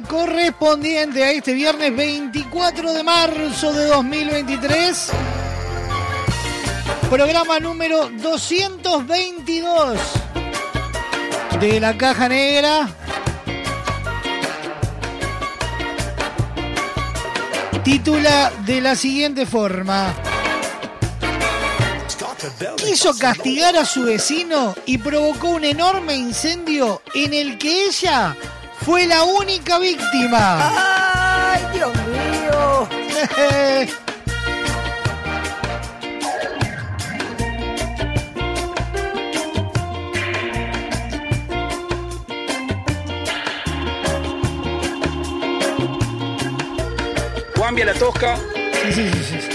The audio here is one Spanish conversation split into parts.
Correspondiente a este viernes 24 de marzo de 2023. Programa número 222 de la Caja Negra. Titula de la siguiente forma. Quiso castigar a su vecino y provocó un enorme incendio en el que ella fue la única víctima. ¡Ay, Dios mío! Cambia la tosca. Sí, sí, sí, sí,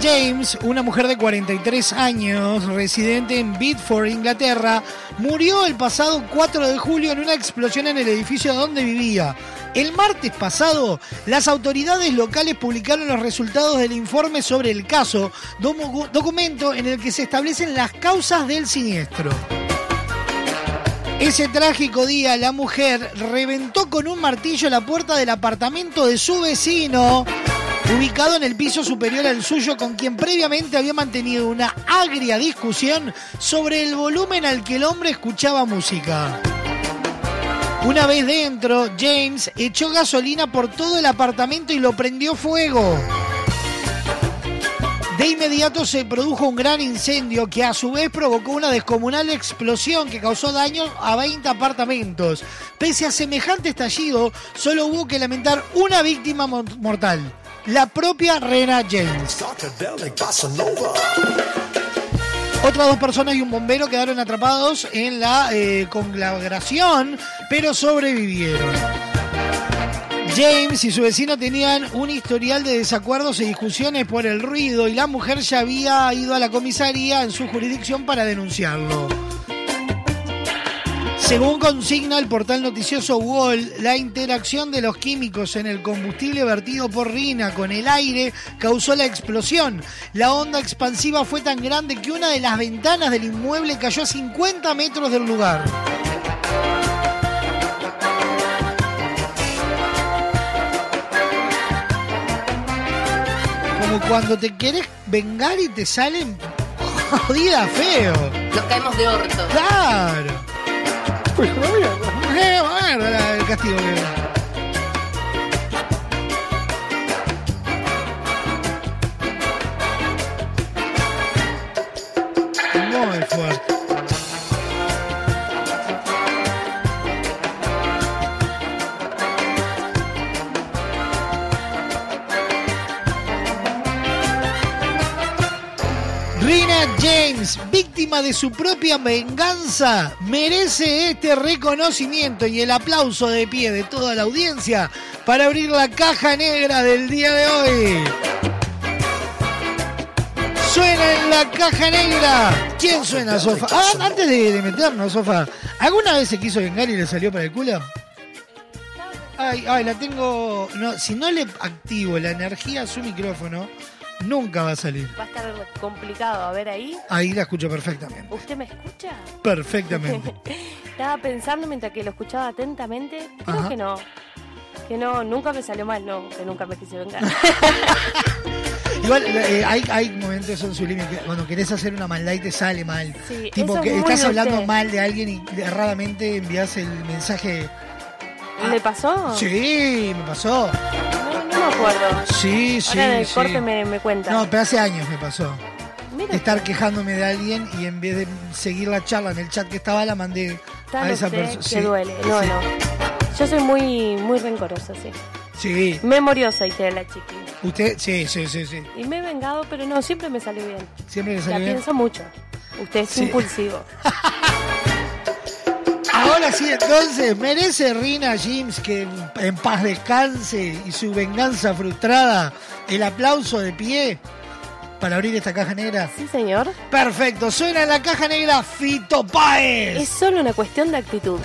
James, una mujer de 43 años, residente en Bedford, Inglaterra, murió el pasado 4 de julio en una explosión en el edificio donde vivía. El martes pasado, las autoridades locales publicaron los resultados del informe sobre el caso, documento en el que se establecen las causas del siniestro. Ese trágico día, la mujer reventó con un martillo la puerta del apartamento de su vecino, ubicado en el piso superior al suyo, con quien previamente había mantenido una agria discusión sobre el volumen al que el hombre escuchaba música. Una vez dentro, James echó gasolina por todo el apartamento y lo prendió fuego. De inmediato se produjo un gran incendio que a su vez provocó una descomunal explosión que causó daños a 20 apartamentos. Pese a semejante estallido, solo hubo que lamentar una víctima mo- mortal, la propia Rena James. Otras dos personas y un bombero quedaron atrapados en la eh, pero sobrevivieron. James y su vecino tenían un historial de desacuerdos y discusiones por el ruido y la mujer ya había ido a la comisaría en su jurisdicción para denunciarlo. Según consigna el portal noticioso Wall, la interacción de los químicos en el combustible vertido por Rina con el aire causó la explosión. La onda expansiva fue tan grande que una de las ventanas del inmueble cayó a 50 metros del lugar. Como cuando te querés vengar y te salen jodida feo. Nos caemos de orto. Claro. Pues mierda. Eh, el castigo víctima de su propia venganza, merece este reconocimiento y el aplauso de pie de toda la audiencia para abrir la caja negra del día de hoy. Su la caja negra. ¿Quién suena, Sofa? Ah, antes de, de meternos, Sofa, ¿alguna vez se quiso vengar y le salió para el culo? Ay, ay, la tengo. No, si no le activo la energía a su micrófono, nunca va a salir. Va a estar complicado. A ver ahí. Ahí la escucho perfectamente. ¿Usted me escucha? Perfectamente. Estaba pensando mientras que lo escuchaba atentamente. Creo Ajá. que no. Que no, nunca me salió mal, no, que nunca me quise vengar. Igual eh, hay, hay momentos en su límite que cuando querés hacer una maldad y te sale mal. Sí, tipo que es estás hablando usted. mal de alguien y erradamente envías el mensaje. ¿Le pasó? Sí, me pasó. No, no me acuerdo. Sí, sí. Ahora en el sí. corte me, me cuenta. No, pero hace años me pasó. Mira, Estar quejándome de alguien y en vez de seguir la charla en el chat que estaba, la mandé tan a esa persona. que duele. No, sí. no. Yo soy muy, muy rencorosa, sí. Sí, Memoriosa, dijera la chiqui. usted, sí, sí, sí, sí. Y me he vengado, pero no, siempre me salió bien. Siempre le La salió bien. pienso mucho. Usted es Sí. impulsivo. Ahora sí, entonces, ¿merece Rina James que en paz descanse y su venganza frustrada el aplauso de pie para abrir esta caja negra? Sí, señor. Perfecto, suena en la caja negra Fito Páez. Es solo una cuestión de actitud.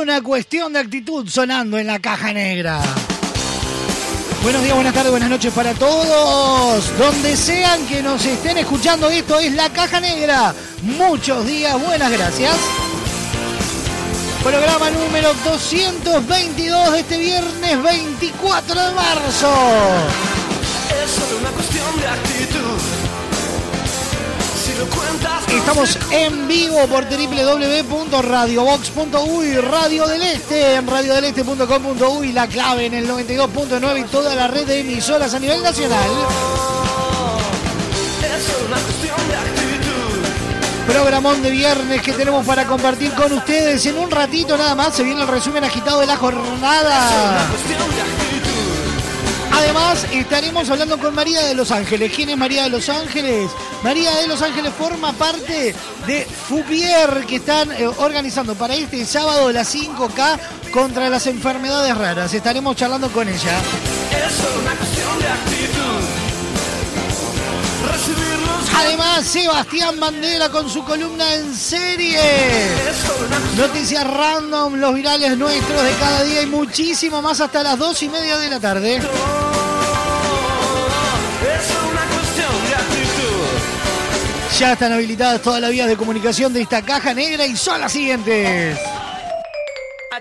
Una cuestión de actitud sonando en la caja negra. Buenos días, buenas tardes, buenas noches para todos. Donde sean que nos estén escuchando, esto es la caja negra. Muchos días, buenas gracias. Programa número 222 de este viernes 24 de marzo. Estamos en vivo por www.radiobox.uy, Radio del Este, en radiodeleste.com.uy, la clave en el 92.9 y toda la red de emisoras a nivel nacional. Programón de viernes que tenemos para compartir con ustedes. En un ratito nada más se viene el resumen agitado de la jornada. Además, estaremos hablando con María de Los Ángeles. ¿Quién es María de Los Ángeles? María de Los Ángeles forma parte de Fupier, que están eh, organizando para este sábado las 5K contra las enfermedades raras. Estaremos charlando con ella. Además, Sebastián Bandera con su columna en serie. Noticias random, los virales nuestros de cada día y muchísimo más hasta las dos y media de la tarde. Ya están habilitadas todas las vías de comunicación de esta caja negra y son las siguientes.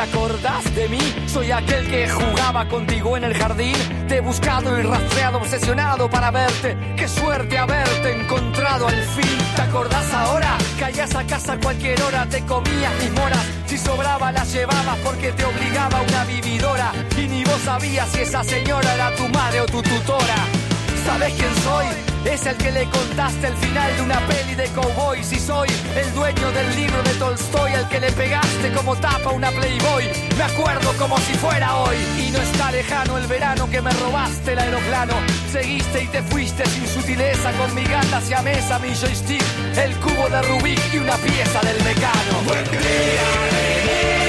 ¿Te acordás de mí? Soy aquel que jugaba contigo en el jardín. Te he buscado y rastreado, obsesionado para verte. Qué suerte haberte encontrado al fin. ¿Te acordás ahora? Caías a casa cualquier hora, te comías mis moras. Si sobraba las llevabas porque te obligaba una vividora. Y ni vos sabías si esa señora era tu madre o tu tutora. ¿Sabes quién soy? Es el que le contaste el final de una peli de cowboys y soy el dueño del libro de Tolstoy al que le pegaste como tapa una Playboy. Me acuerdo como si fuera hoy y no está lejano el verano que me robaste el aeroplano. Seguiste y te fuiste sin sutileza con mi gata hacia mesa, mi joystick, el cubo de Rubik y una pieza del mecano. Buen día,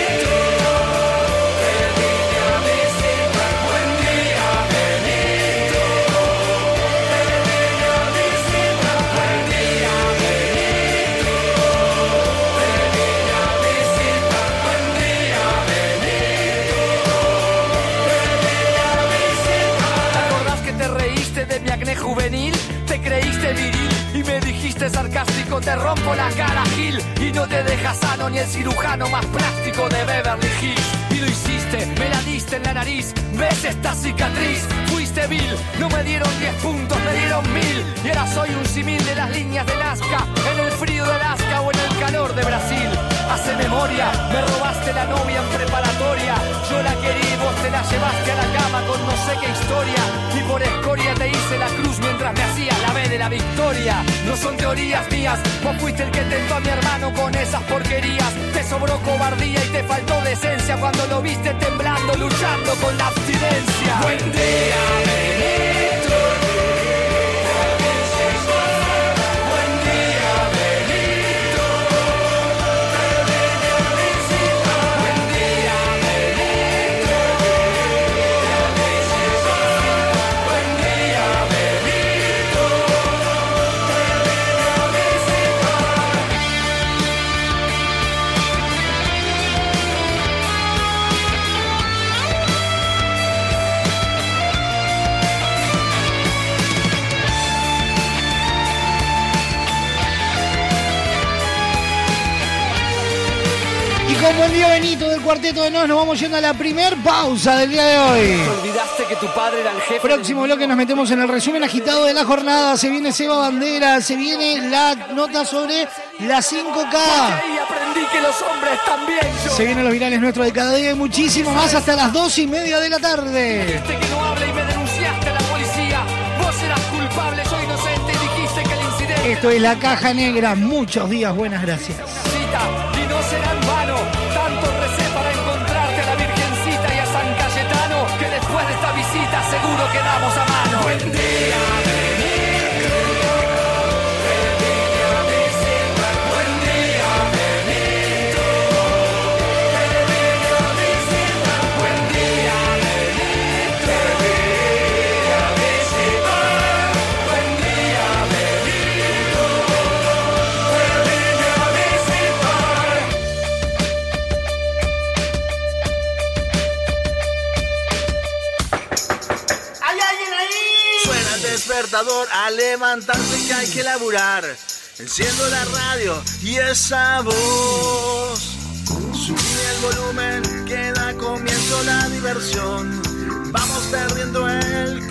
Te creíste viril y me dijiste sarcástico, te rompo la cara, Gil. Y no te deja sano ni el cirujano más plástico de Beverly Hills. Y lo hiciste, me la diste en la nariz. ¿Ves esta cicatriz? Vil, no me dieron 10 puntos, me dieron mil. Y ahora soy un simil de las líneas de Nazca, en el frío de Alaska o en el calor de Brasil. Hace memoria, me robaste la novia en preparatoria. Yo la querí, vos te la llevaste a la cama con no sé qué historia. Y por escoria te hice la cruz mientras me hacías la B de la victoria. No son teorías mías, vos fuiste el que tentó a mi hermano con esas porquerías. Te sobró cobardía y te faltó decencia cuando lo viste temblando, luchando con la abstinencia. Buen día, baby. Del cuarteto de Nos, nos vamos yendo a la primer pausa del día de hoy. Olvidaste que tu padre era el jefe. Próximo bloque nos metemos en el resumen agitado de la jornada. Se viene Seba Bandera, se viene la nota sobre la 5K. Y aprendí que los hombres también Se vienen los virales nuestros de cada día y muchísimo más hasta las dos y media de la tarde. Dijiste que no hable y me denunciaste a la policía. Vos eras culpable, soy inocente y dijiste que el incidente Esto es la caja negra. Muchos días, buenas gracias. A levantarse que hay que laburar. Enciendo la radio y esa voz. Subí el volumen que da comienzo la diversión. Vamos perdiendo el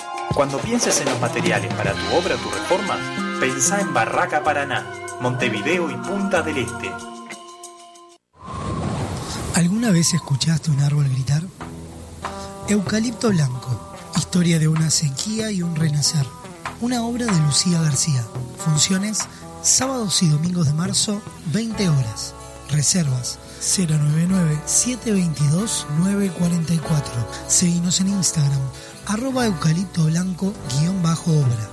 Cuando pienses en los materiales para tu obra o tu reforma, pensá en Barraca Paraná, Montevideo y Punta del Este. ¿Alguna vez escuchaste un árbol gritar? Eucalipto Blanco, historia de una sequía y un renacer. Una obra de Lucía García. Funciones sábados y domingos de marzo, 20 horas. Reservas 099-722-944. Seguimos en Instagram, arroba eucalipto blanco guion bajo obra.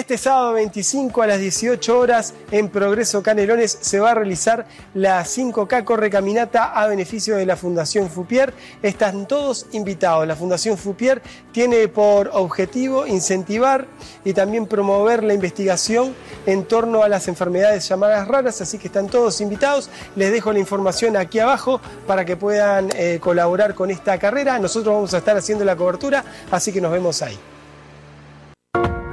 Este sábado 25 a las 18 horas en Progreso Canelones se va a realizar la 5K Corre Caminata a beneficio de la Fundación Fupier. Están todos invitados. La Fundación Fupier tiene por objetivo incentivar y también promover la investigación en torno a las enfermedades llamadas raras, así que están todos invitados. Les dejo la información aquí abajo para que puedan eh, colaborar con esta carrera. Nosotros vamos a estar haciendo la cobertura, así que nos vemos ahí.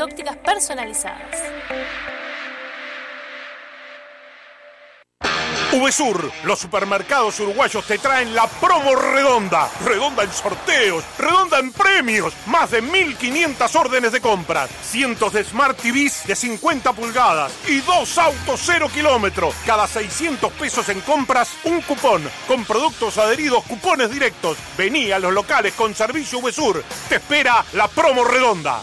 ópticas personalizadas. VSUR, los supermercados uruguayos te traen la promo redonda. Redonda en sorteos, redonda en premios. Más de 1500 órdenes de compras. Cientos de Smart TVs de 50 pulgadas y dos autos cero kilómetros. Cada 600 pesos en compras, un cupón. Con productos adheridos, cupones directos. Vení a los locales con servicio VSUR. Te espera la promo redonda.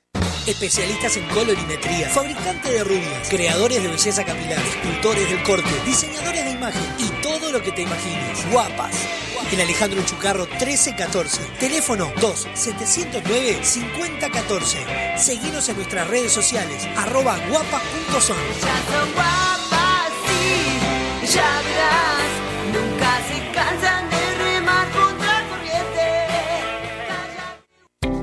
Especialistas en colorimetría, fabricantes de rubias, creadores de belleza capilar, escultores del corte, diseñadores de imagen y todo lo que te imagines. Guapas. En Alejandro Chucarro 1314. Teléfono 2 709 5014. Seguinos en nuestras redes sociales arroba guapas.son. Ya son guapas, sí, ya.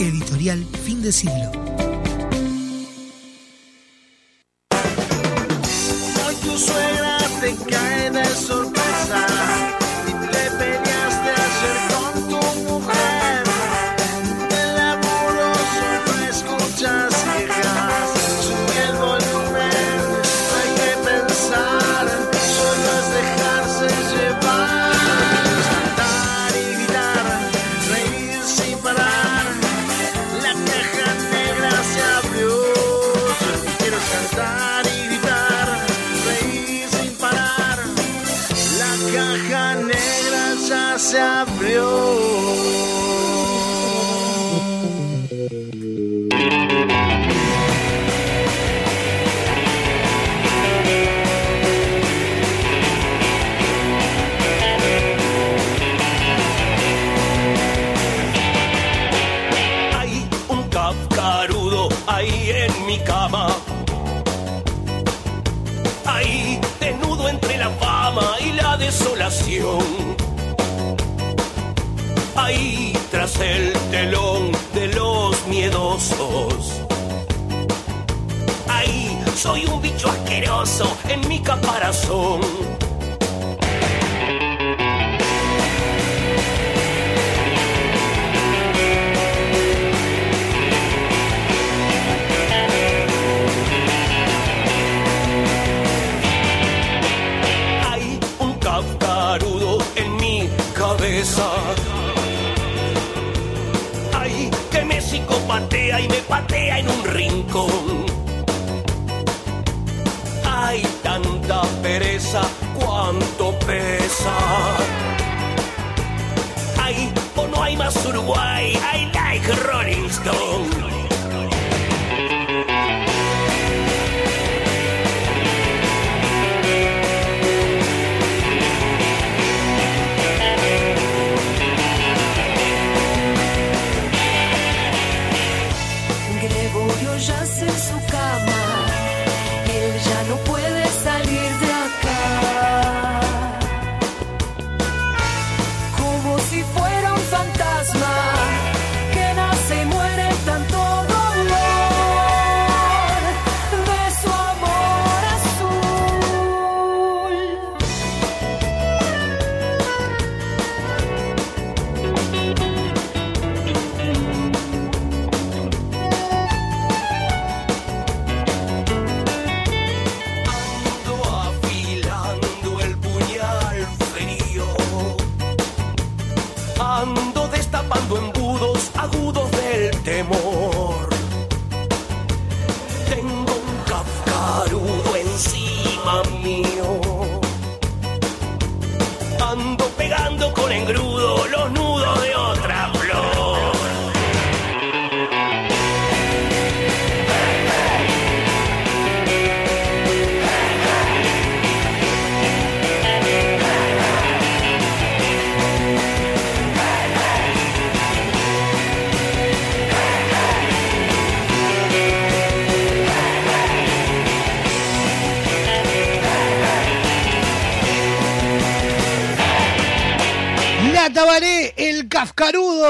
Editorial Fin de Siglo. Ahí, tras el telón de los miedosos. Ahí, soy un bicho asqueroso en mi caparazón. Me patea en un rincón. Hay tanta pereza, cuánto pesa. Hay o no hay más Uruguay, I like Rolling Stone.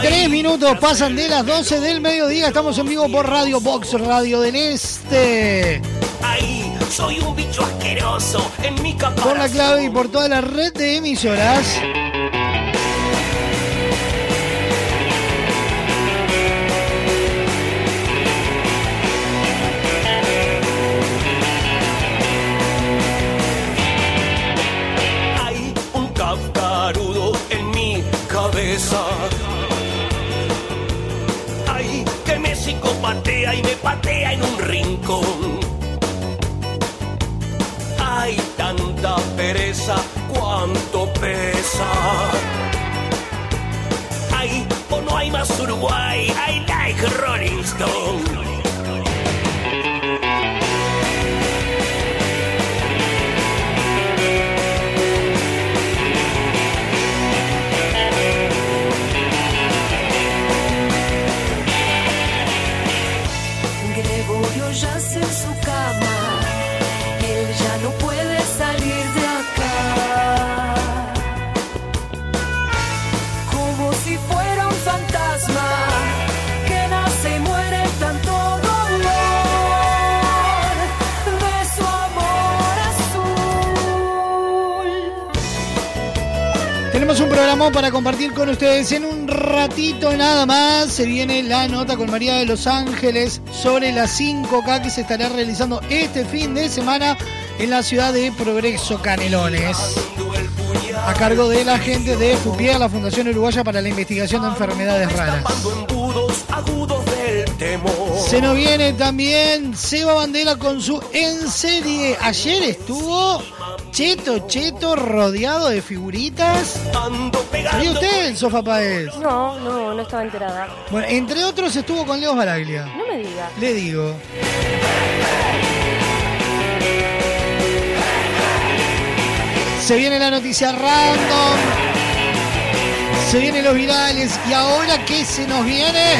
33 minutos pasan de las 12 del mediodía. Estamos en vivo por Radio Box, Radio del Este. Ahí, soy un bicho asqueroso en mi. Por la clave y por toda la red de emisoras. Rolling Stone. Para compartir con ustedes en un ratito nada más. Se viene la nota con María de Los Ángeles sobre las 5K que se estará realizando este fin de semana en la ciudad de Progreso Canelones. A cargo de la gente de FUPIER, la Fundación Uruguaya para la Investigación de Enfermedades Raras. Se nos viene también Seba Bandera con su en serie. Ayer estuvo Cheto Cheto rodeado de figuritas. ¿Sabía usted el Sofá Paez? No, no, no estaba enterada. Bueno, entre otros estuvo con Leo Baraglia. No me diga. Le digo. Se viene la noticia random. Se vienen los virales. ¿Y ahora qué se nos viene?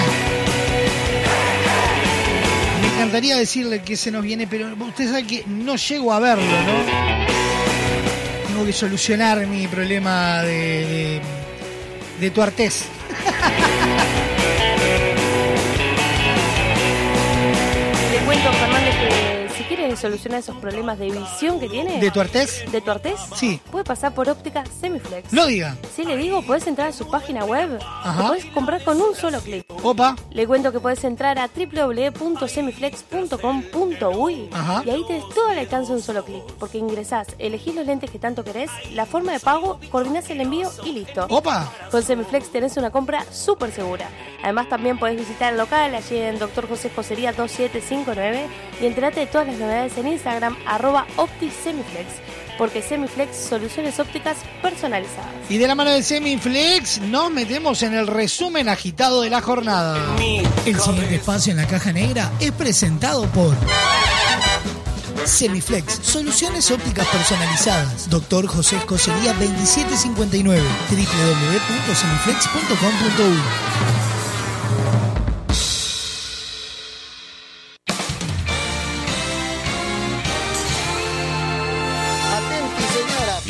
Me encantaría decirle que se nos viene, pero usted sabe que no llego a verlo, ¿no? Tengo que solucionar mi problema de, de, de. Solucionar esos problemas de visión que tiene. ¿De tuartés? ¿De tuartés? Sí. Puede pasar por óptica Semiflex. No diga. Si le digo, puedes entrar a su página web. Ajá. Lo puedes comprar con un solo clic. Opa. Le cuento que puedes entrar a www.semiflex.com.uy Ajá. y ahí tenés todo al alcance de un solo clic. Porque ingresás, elegís los lentes que tanto querés, la forma de pago, coordinás el envío y listo. Opa. Con Semiflex tenés una compra súper segura. Además también podés visitar el local allí en Dr. José Josería 2759 y enterate de todas las novedades en Instagram arroba OptiSemiflex. Porque Semiflex, soluciones ópticas personalizadas. Y de la mano de Semiflex nos metemos en el resumen agitado de la jornada. El siguiente espacio en la caja negra es presentado por Semiflex, soluciones ópticas personalizadas. Doctor José Escocería 2759, www.semiflex.com.uy.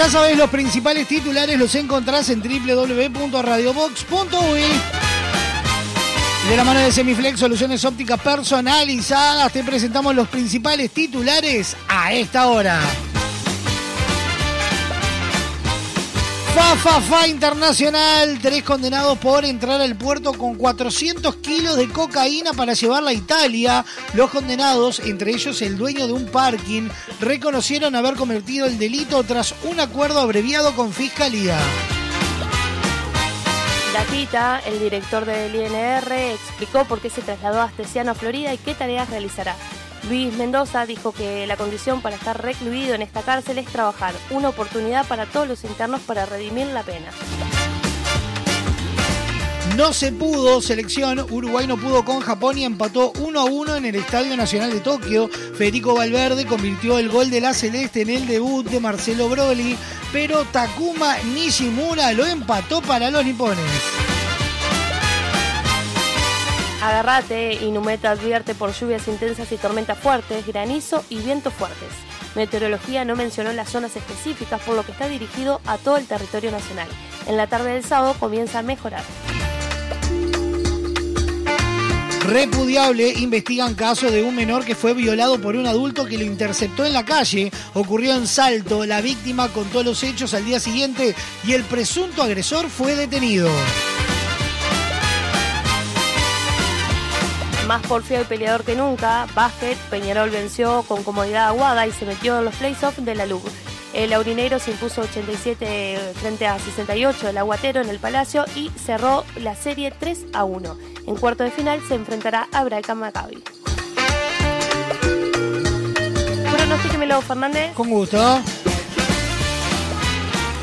Ya sabéis, los principales titulares los encontrás en www.radiobox.uy. De la mano de Semiflex, soluciones ópticas personalizadas, te presentamos los principales titulares a esta hora. Fa, fa, internacional. Tres condenados por entrar al puerto con 400 kilos de cocaína para llevarla a Italia. Los condenados, entre ellos el dueño de un parking, reconocieron haber cometido el delito tras un acuerdo abreviado con fiscalía. Datita, el director del INR, explicó por qué se trasladó a Astesiano, Florida y qué tareas realizará. Luis Mendoza dijo que la condición para estar recluido en esta cárcel es trabajar, una oportunidad para todos los internos para redimir la pena. No se pudo, selección. Uruguay no pudo con Japón y empató 1 a 1 en el Estadio Nacional de Tokio. Federico Valverde convirtió el gol de la Celeste en el debut de Marcelo Broly, pero Takuma Nishimura lo empató para los nipones. Agarrate, Inumeta advierte por lluvias intensas y tormentas fuertes, granizo y vientos fuertes. Meteorología no mencionó las zonas específicas, por lo que está dirigido a todo el territorio nacional. En la tarde del sábado comienza a mejorar. Repudiable, investigan caso de un menor que fue violado por un adulto que lo interceptó en la calle. Ocurrió en Salto. La víctima contó los hechos al día siguiente y el presunto agresor fue detenido. Más porfía y peleador que nunca, Básquet, Peñarol venció con comodidad a Aguada y se metió en los playoffs de la LUB. El Aurinegro se impuso 87 frente a 68 del Aguatero en el Palacio y cerró la serie 3 a 1. En cuarto de final se enfrentará a Braca Maccabi. Pronostíquemelo, Fernández. Con gusto.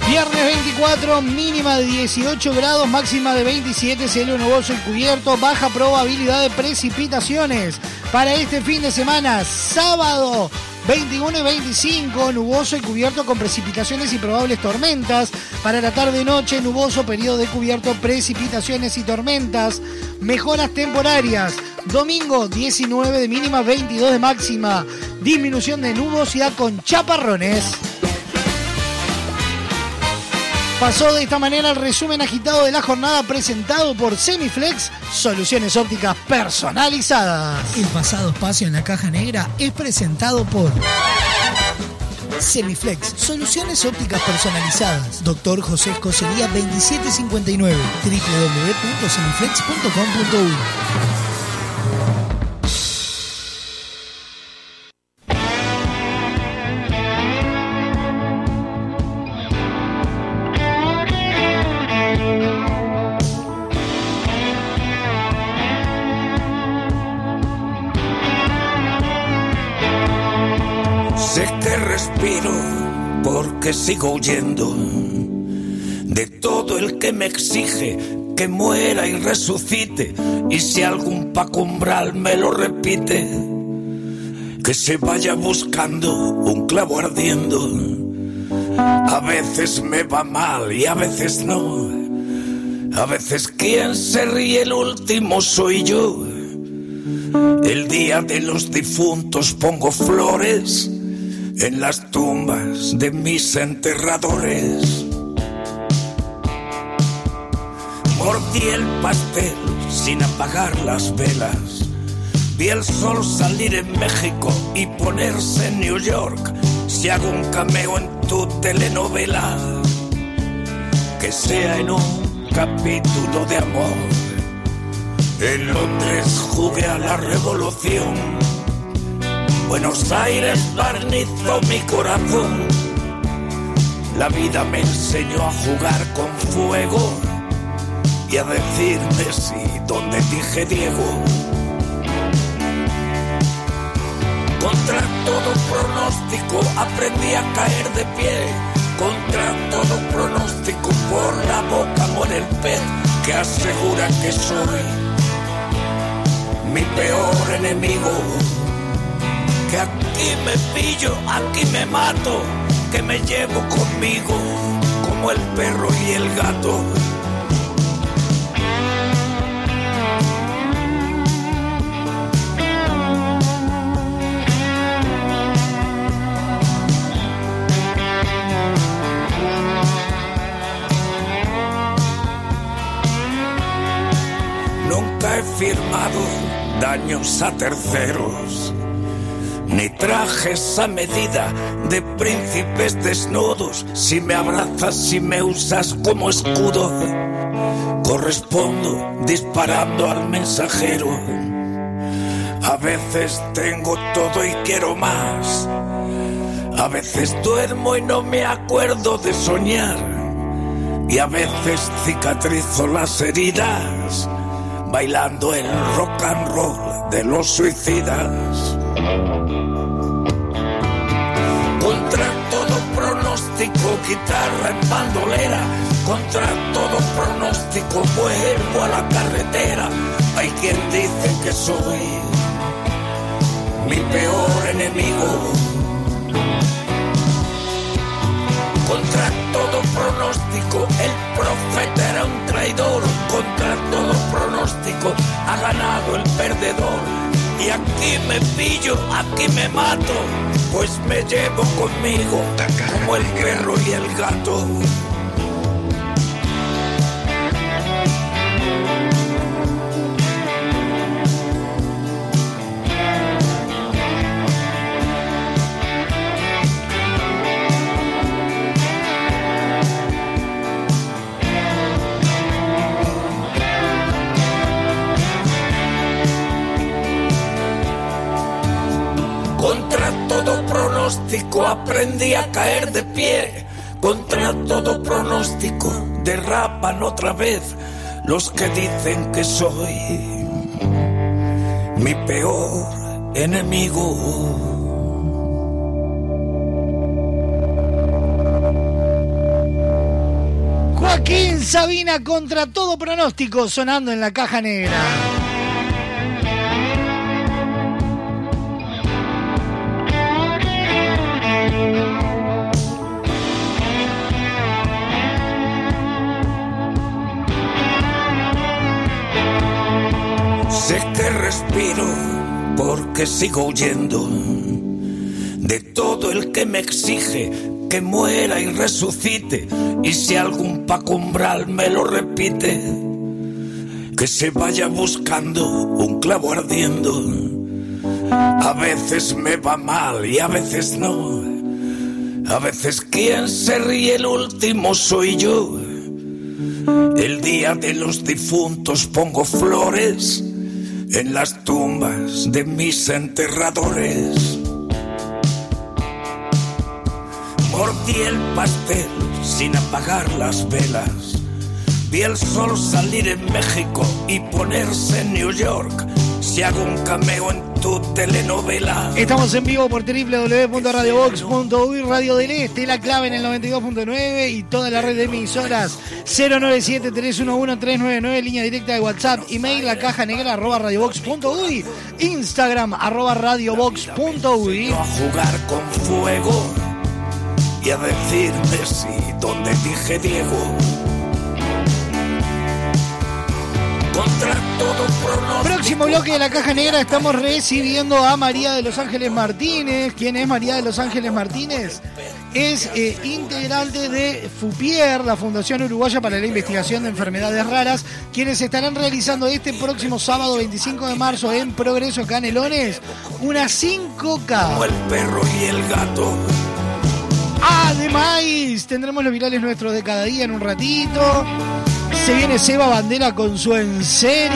Viernes 24, mínima de 18 grados, máxima de 27, cielo nuboso y cubierto, baja probabilidad de precipitaciones. Para este fin de semana, sábado 21 y 25, nuboso y cubierto con precipitaciones y probables tormentas. Para la tarde-noche, nuboso, periodo de cubierto, precipitaciones y tormentas. Mejoras temporarias. Domingo 19 de mínima, 22 de máxima. Disminución de nubosidad con chaparrones. Pasó de esta manera el resumen agitado de la jornada presentado por Semiflex, soluciones ópticas personalizadas. El pasado espacio en la caja negra es presentado por Semiflex, soluciones ópticas personalizadas. Doctor José Escocería 2759, www.semiflex.com.uy. sigo huyendo de todo el que me exige que muera y resucite. Y si algún pacumbral me lo repite, que se vaya buscando un clavo ardiendo. A veces me va mal y a veces no. A veces quien se ríe el último soy yo. El día de los difuntos pongo flores en las tumbas de mis enterradores. Mordí el pastel sin apagar las velas. Vi el sol salir en México y ponerse en New York. Si hago un cameo en tu telenovela, que sea en un capítulo de amor. En Londres jugué a la revolución. Buenos Aires barnizó mi corazón. La vida me enseñó a jugar con fuego y a decirme sí donde dije Diego. Contra todo pronóstico aprendí a caer de pie. Contra todo pronóstico por la boca muere el pez que asegura que soy mi peor enemigo. Que aquí me pillo, aquí me mato, que me llevo conmigo como el perro y el gato. Nunca he firmado daños a terceros. Ni trajes a medida de príncipes desnudos. Si me abrazas, si me usas como escudo, correspondo disparando al mensajero. A veces tengo todo y quiero más. A veces duermo y no me acuerdo de soñar. Y a veces cicatrizo las heridas bailando el rock and roll de los suicidas. Contra todo pronóstico, guitarra en bandolera. Contra todo pronóstico, vuelvo a la carretera. Hay quien dice que soy mi peor enemigo. Contra todo pronóstico, el profeta era un traidor. Contra todo pronóstico, ha ganado el perdedor. Y aquí me pillo, aquí me mato, pues me llevo conmigo como el perro y el gato. Aprendí a caer de pie. Contra todo pronóstico derrapan otra vez los que dicen que soy mi peor enemigo. Joaquín Sabina contra todo pronóstico sonando en la caja negra. Respiro porque sigo huyendo de todo el que me exige que muera y resucite. Y si algún pacumbral me lo repite, que se vaya buscando un clavo ardiendo. A veces me va mal y a veces no. A veces quien se ríe el último soy yo. El día de los difuntos pongo flores en las tumbas de mis enterradores. Mordí el pastel sin apagar las velas. Vi el sol salir en México y ponerse en New York. Si hago un cameo en tu telenovela. Estamos en vivo por www.radiobox.uy, Radio del Este, la clave en el 92.9 y toda la red de emisoras 097-311-399, línea directa de WhatsApp, email la caja negra arroba radiobox.uy, Instagram arroba radiobox.uy. A jugar con fuego y a decir Messi donde dije Diego. Próximo bloque de la caja negra estamos recibiendo a María de los Ángeles Martínez. ¿Quién es María de los Ángeles Martínez? Es eh, integrante de FUPIER, la Fundación Uruguaya para la Investigación de Enfermedades Raras, quienes estarán realizando este próximo sábado 25 de marzo en Progreso Canelones una 5K. Como el perro y el gato. Además, tendremos los virales nuestros de cada día en un ratito. Se viene Seba Bandera con su en serie.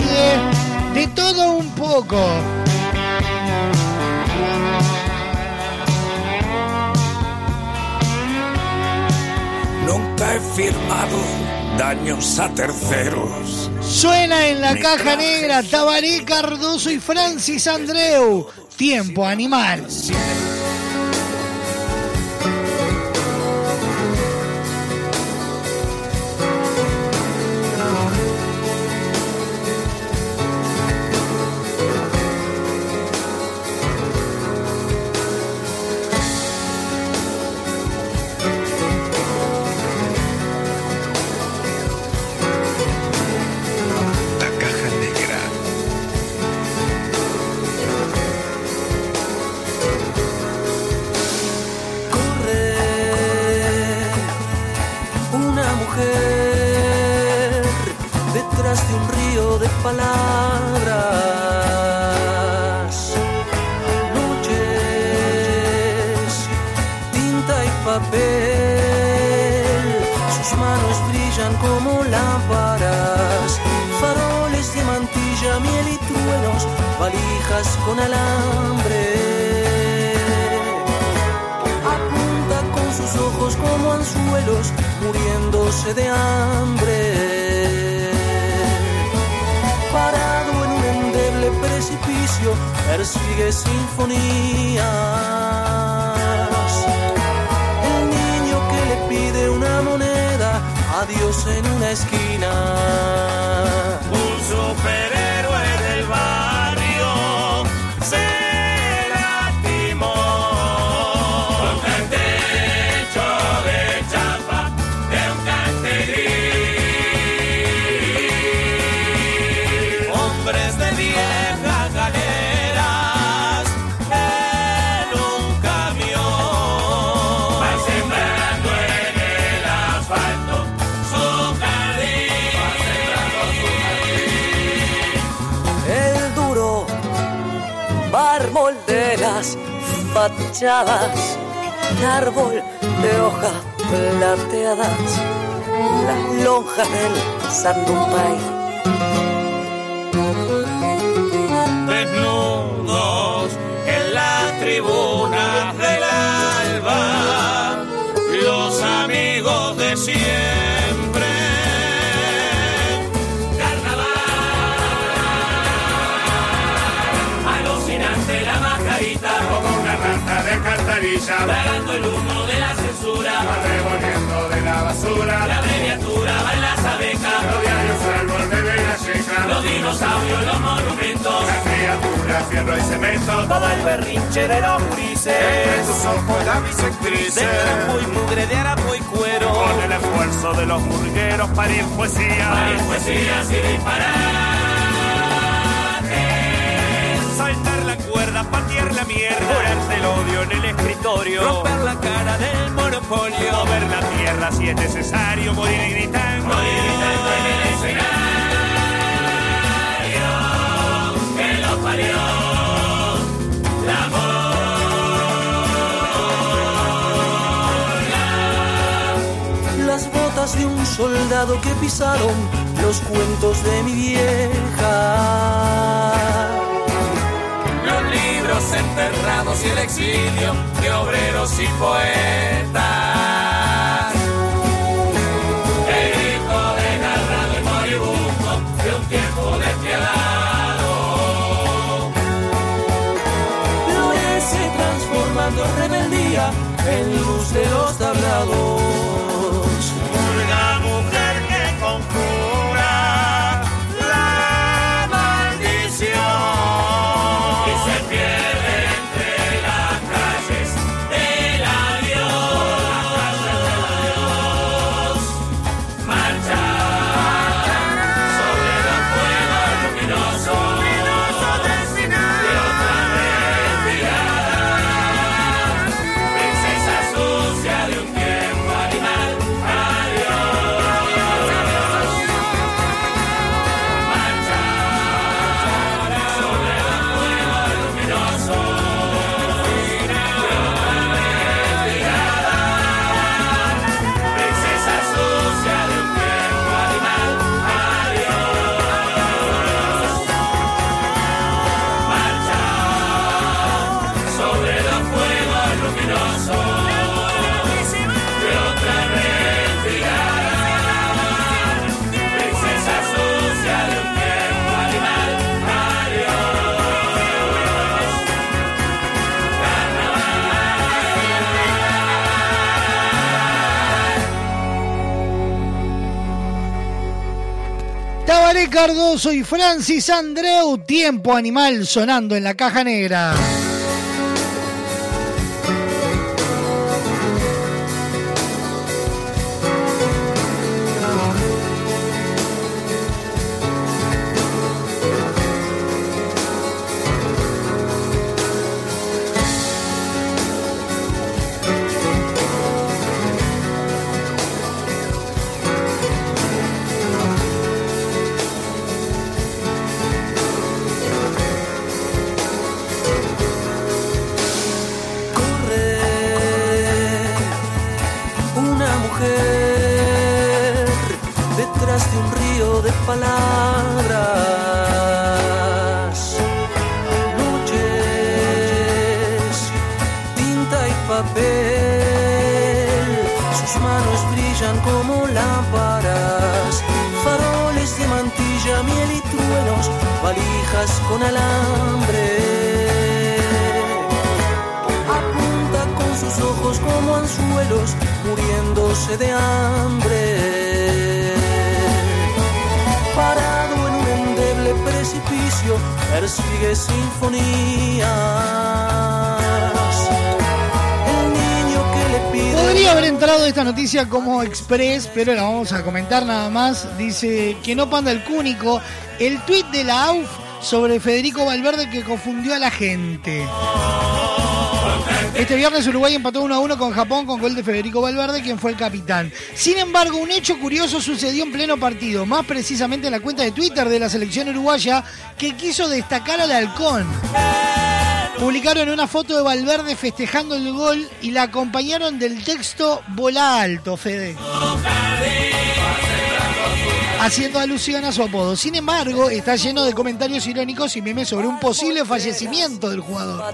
De todo un poco. Nunca he firmado daños a terceros. Suena en la caja negra Tabaré Cardoso y Francis Andreu. Tiempo animal. Del fierro y cemento, todo el berrinche de los grises, entre tus ojos la bisectriz, de trapo y mugre de harapo y cuero, con el esfuerzo de los burgueros, parir poesía, parir poesías y disparar. Saltar la cuerda, patear la mierda, curarse el odio en el escritorio, romper la cara del monopolio, mover la tierra si es necesario, morir gritando, morir gritando en el escenario, que de un soldado que pisaron los cuentos de mi vieja. Los libros enterrados y el exilio de obreros y poetas. El grito desgarrado y moribundo de un tiempo despiadado. Florece transformando rebeldía en luz de los tablados. Cardoso y Francis Andreu, tiempo animal sonando en la caja negra. Como express, pero la vamos a comentar nada más. Dice que no panda el cúnico. El tuit de la AUF sobre Federico Valverde que confundió a la gente. Este viernes Uruguay empató 1 a 1 con Japón con gol de Federico Valverde, quien fue el capitán. Sin embargo, un hecho curioso sucedió en pleno partido, más precisamente en la cuenta de Twitter de la selección uruguaya, que quiso destacar al halcón. Publicaron una foto de Valverde festejando el gol y la acompañaron del texto Bola alto, Fede. Haciendo alusión a su apodo. Sin embargo, está lleno de comentarios irónicos y memes sobre un posible fallecimiento del jugador.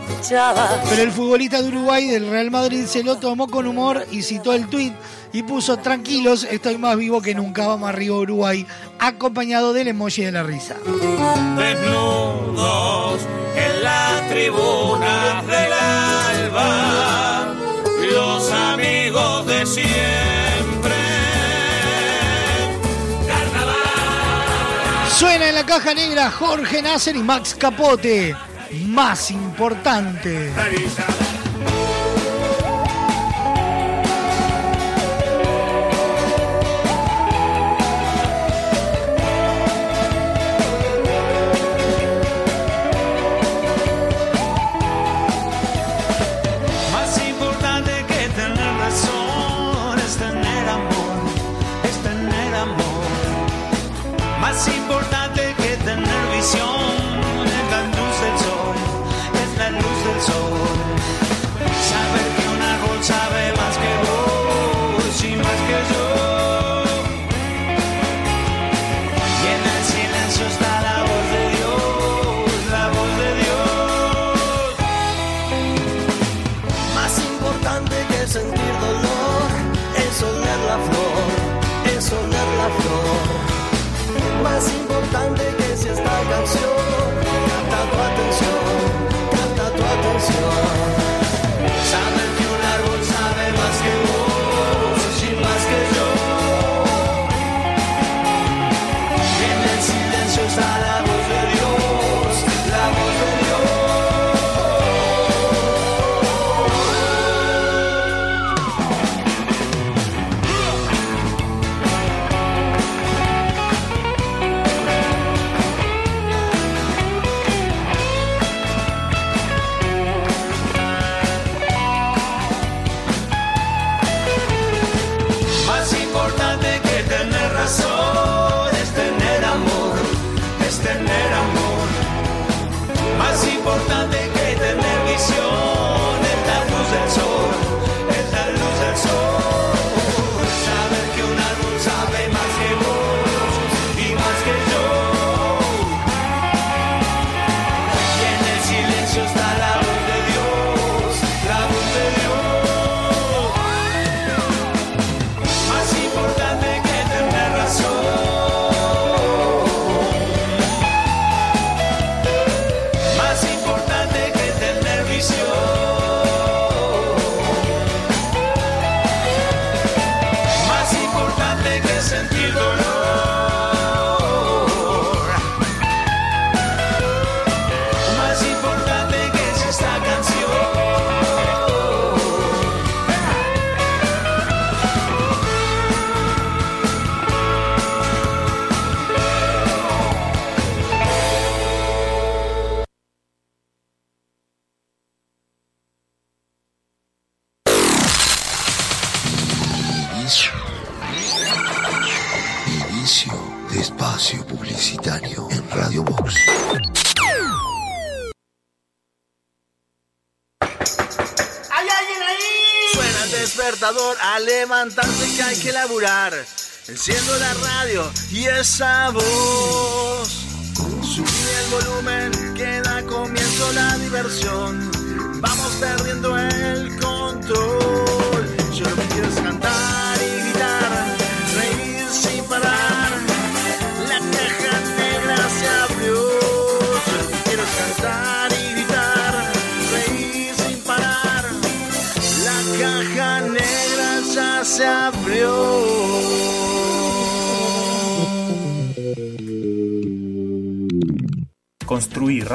Pero el futbolista de Uruguay del Real Madrid se lo tomó con humor y citó el tuit y puso tranquilos, estoy más vivo que nunca, vamos arriba Uruguay, acompañado del emoji de la risa. desnudos en la tribuna del alba, Suena en la caja negra Jorge Nasser y Max Capote. Más importante.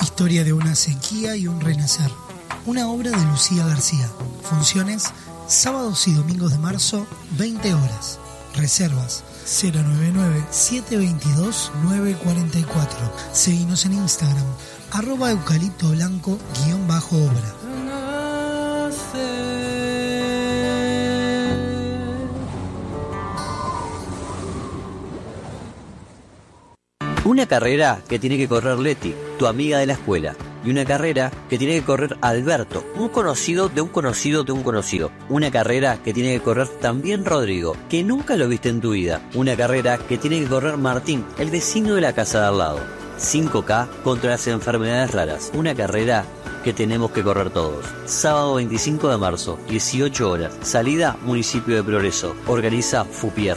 Historia de una sequía y un renacer. Una obra de Lucía García. Funciones sábados y domingos de marzo, 20 horas. Reservas 099-722-944. Seguimos en Instagram, arroba eucalipto blanco guion bajo obra. Una carrera que tiene que correr Leti, tu amiga de la escuela. Y una carrera que tiene que correr Alberto, un conocido de un conocido de un conocido. Una carrera que tiene que correr también Rodrigo, que nunca lo viste en tu vida. Una carrera que tiene que correr Martín, el vecino de la casa de al lado. 5K contra las enfermedades raras. Una carrera que tenemos que correr todos. Sábado 25 de marzo, 18 horas. Salida Municipio de Progreso. Organiza Fupier.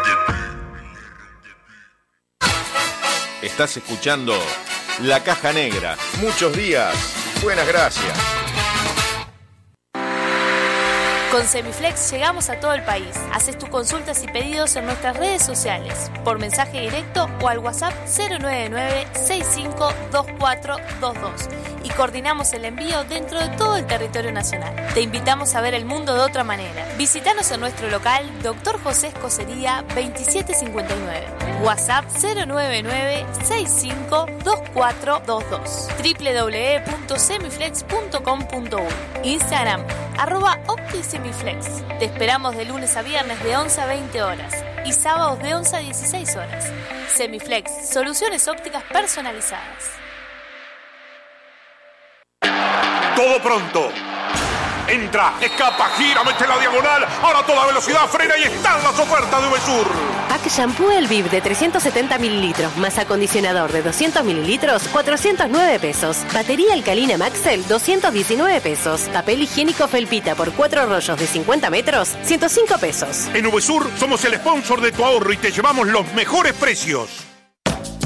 Estás escuchando La Caja Negra. Muchos días. Buenas gracias. Con Semiflex llegamos a todo el país. Haces tus consultas y pedidos en nuestras redes sociales, por mensaje directo o al WhatsApp 099-652422 y coordinamos el envío dentro de todo el territorio nacional. Te invitamos a ver el mundo de otra manera. Visítanos en nuestro local Dr. José Escocería 2759. WhatsApp 099-652422 www.semiflex.com.uy Instagram arroba OptiSemiflex. Te esperamos de lunes a viernes de 11 a 20 horas y sábados de 11 a 16 horas. Semiflex, soluciones ópticas personalizadas. Todo pronto. Entra, escapa, gira, mete la diagonal. Ahora a toda velocidad frena y están las ofertas de Uvesur. Pack Shampoo El Viv de 370 mililitros más acondicionador de 200 mililitros, 409 pesos. Batería alcalina Maxel, 219 pesos. Papel higiénico Felpita por 4 rollos de 50 metros, 105 pesos. En Uvesur somos el sponsor de tu ahorro y te llevamos los mejores precios.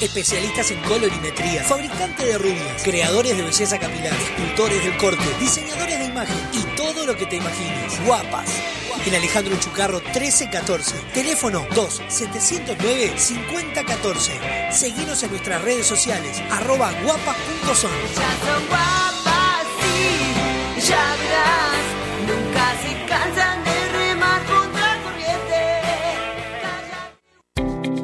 Especialistas en colorimetría, fabricante de rubias, creadores de belleza capilar, escultores del corte, diseñadores de imagen y todo lo que te imagines. Guapas. En Alejandro Chucarro 1314. Teléfono 2-709-5014. Seguinos en nuestras redes sociales, arroba guapas.son. Ya son guapas, sí, ya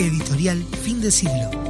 Editorial Fin de Siglo.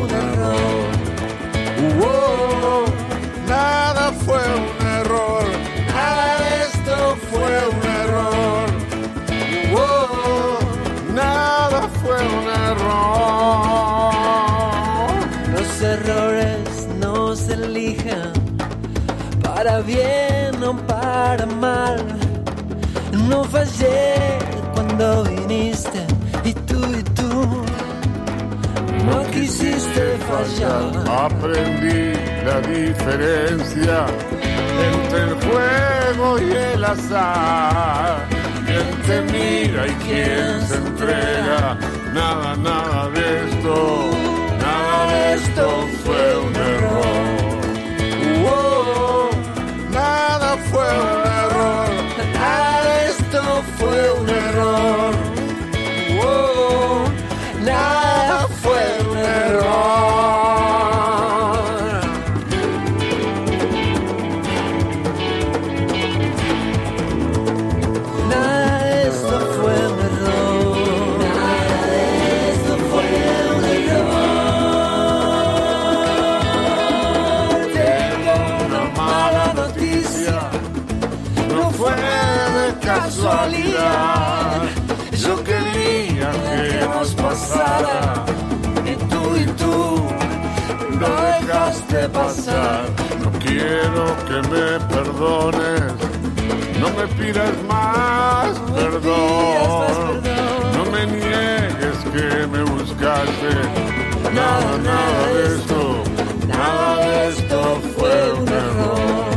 bien o para mal. No fallé cuando viniste y tú y tú no quisiste fallar. Aprendí la diferencia entre el juego y el azar. Quien te mira y quien se entrega. Nada, nada de esto, nada de esto fue un error. Fue un error, nada esto fue un error. Pasar. No quiero que me perdones, no me pidas más perdón. No me niegues que me buscaste. Nada, nada de esto, nada de esto fue un error.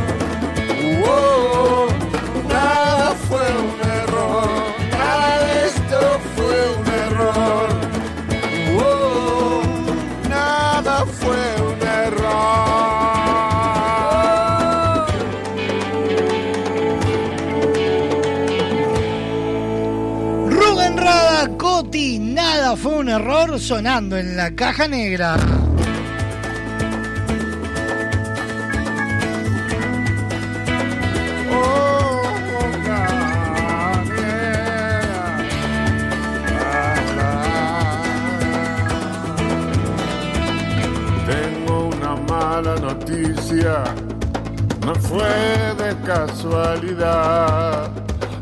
Error sonando en la caja negra. No fue de casualidad.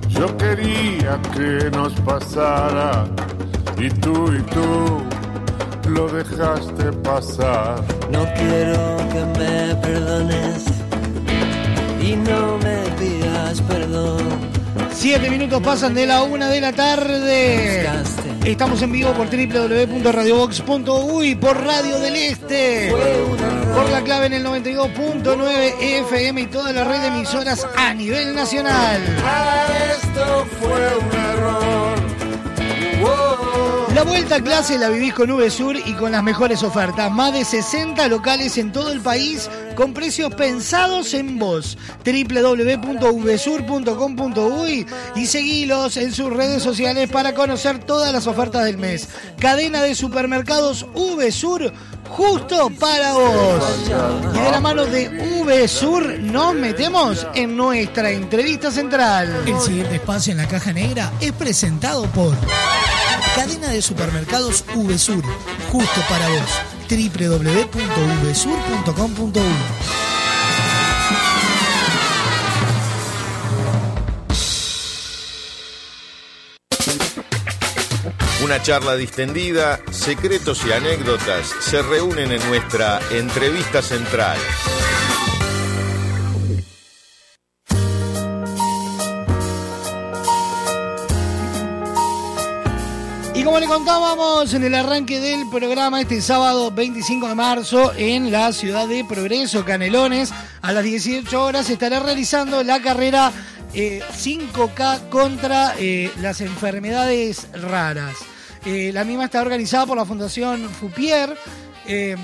Yo quería que nos pasara y tú y tú lo dejaste pasar. No quiero que me perdones y no me pidas perdón. Siete minutos pasan de la una de la tarde. Estamos en vivo por www.radiobox.uy, por Radio del Este, por la clave en el 92.9 FM y toda la red de emisoras a nivel nacional. Esto fue un error. La vuelta a clase la vivís con VSUR y con las mejores ofertas. Más de 60 locales en todo el país con precios pensados en vos. www.vsur.com.uy y seguilos en sus redes sociales para conocer todas las ofertas del mes. Cadena de supermercados VSUR justo para vos. Y de la mano de VSUR nos metemos en nuestra entrevista central. El siguiente espacio en la caja negra es presentado por Cadena de supermercados VSUR, justo para vos. www.vsur.com.uy Una charla distendida, secretos y anécdotas se reúnen en nuestra entrevista central. Y como le contábamos en el arranque del programa, este sábado 25 de marzo, en la ciudad de Progreso, Canelones, a las 18 horas estará realizando la carrera eh, 5K contra eh, las enfermedades raras. Eh, la misma está organizada por la Fundación Fupier. eh,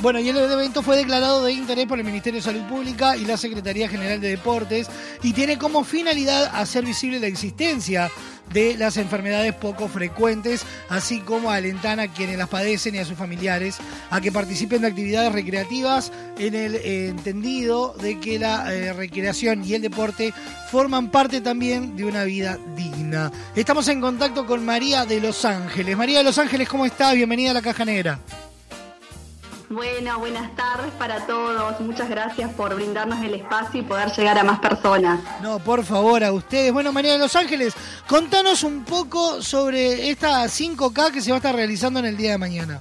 bueno, y el evento fue declarado de interés por el Ministerio de Salud Pública y la Secretaría General de Deportes y tiene como finalidad hacer visible la existencia de las enfermedades poco frecuentes, así como alentar a quienes las padecen y a sus familiares a que participen de actividades recreativas en el eh, entendido de que la eh, recreación y el deporte forman parte también de una vida digna. Estamos en contacto con María de Los Ángeles. María de Los Ángeles, ¿cómo estás? Bienvenida a la Caja Negra. Bueno, buenas tardes para todos. Muchas gracias por brindarnos el espacio y poder llegar a más personas. No, por favor, a ustedes. Bueno, María de Los Ángeles, contanos un poco sobre esta 5K que se va a estar realizando en el día de mañana.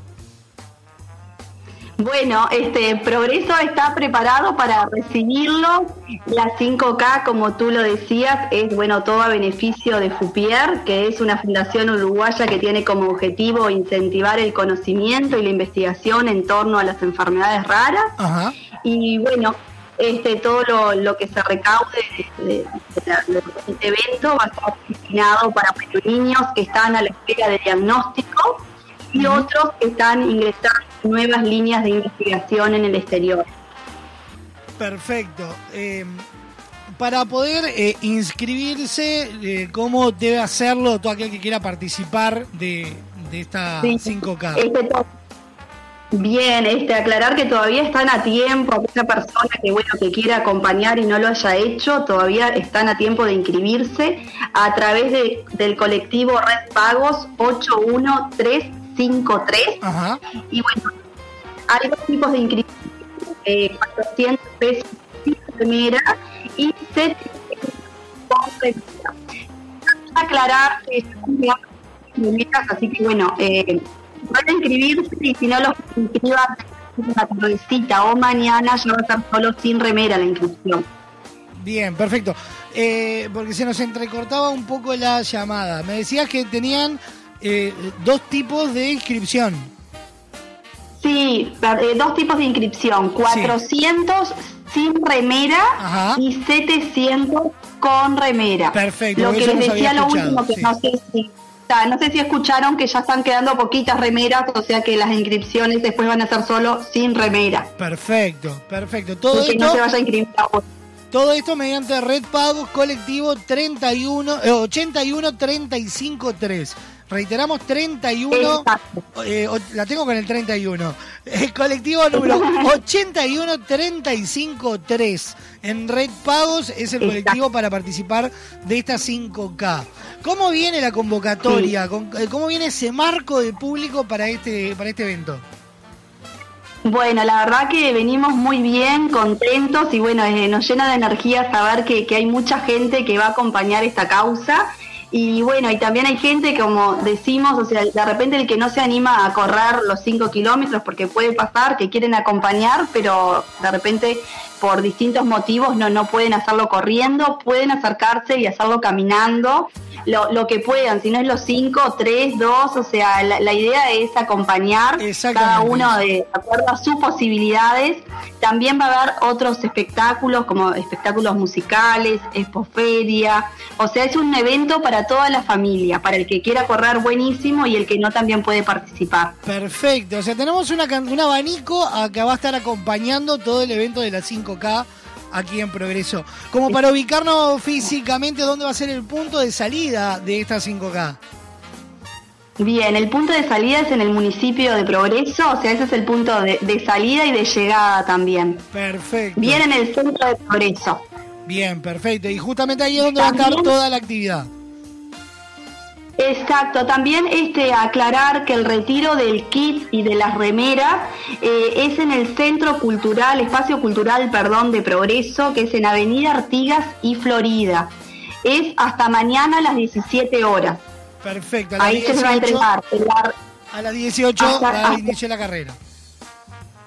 Bueno, este Progreso está preparado para recibirlo. La 5K, como tú lo decías, es bueno todo a beneficio de FUPIER, que es una fundación uruguaya que tiene como objetivo incentivar el conocimiento y la investigación en torno a las enfermedades raras. Ajá. Y bueno, este todo lo, lo que se recaude de, de- de la- de este evento va a estar destinado para niños que están a la espera de diagnóstico y otros que están ingresando nuevas líneas de investigación en el exterior. Perfecto. Eh, para poder eh, inscribirse, eh, ¿cómo debe hacerlo todo aquel que quiera participar de, de esta Sí. 5K? Este Bien, este, aclarar que todavía están a tiempo, aquella persona que bueno que quiera acompañar y no lo haya hecho, todavía están a tiempo de inscribirse a través de- del colectivo Red Pagos 81353 Ajá. y bueno, hay dos tipos de inscripción, eh, 400 pesos sin primera y 700 con remera. Aclarar que son remeras, así que bueno, eh, van a inscribirse y si no los inscriban la tardecita o mañana ya va a estar solo sin remera la inscripción. Bien, perfecto. Eh, porque se nos entrecortaba un poco la llamada. Me decías que tenían eh, dos tipos de inscripción. Sí, eh, dos tipos de inscripción, 400 sin remera y 700 con remera. Perfecto, Lo que les decía lo último, que sí. no sé si... No sé si escucharon que ya están quedando poquitas remeras, o sea que las inscripciones después van a ser solo sin remera. Perfecto, perfecto. Todo Y que esto, no se vaya a inscribir ahora. todo esto mediante Red Pagos Colectivo 31, eh, 81 35 3. Reiteramos 31, eh, la tengo con el 31. El colectivo número 81 35 3. En Red Pagos es el colectivo para participar de esta 5K. ¿Cómo viene la convocatoria? Con- eh, ¿Cómo viene ese marco de público para este, para este evento? Bueno, la verdad que venimos muy bien, contentos y bueno, eh, nos llena de energía saber que, que hay mucha gente que va a acompañar esta causa. Y bueno, y también hay gente, como decimos, o sea, de repente el que no se anima a correr los 5 kilómetros, porque puede pasar que quieren acompañar, pero de repente por distintos motivos no, no pueden hacerlo corriendo, pueden acercarse y hacerlo caminando. lo, que puedan, si no es los cinco, tres, dos, o sea, la, idea es acompañar cada uno de, acuerdo a sus posibilidades. También va a haber otros espectáculos como espectáculos musicales, expoferia, o sea, es un evento para toda la familia, para el que quiera correr buenísimo y el que no también puede participar. Perfecto, o sea, tenemos una, un abanico que va a estar acompañando todo el evento de la 5K aquí en Progreso. Como para ubicarnos físicamente, ¿dónde va a ser el punto de salida de esta 5K? Bien, el punto de salida es en el municipio de Progreso, o sea, ese es el punto de, salida y de llegada también. Perfecto. Bien en el centro de Progreso. Bien, perfecto. Y justamente ahí es donde va a estar toda la actividad. Exacto, también este aclarar que el retiro del kit y de las remeras eh, es en el Centro Cultural, Espacio Cultural, perdón, de Progreso, que es en Avenida Artigas y Florida. Es hasta mañana a las 17 horas. Perfecto, ahí se va a entregar. a las 18 al inicio de la carrera.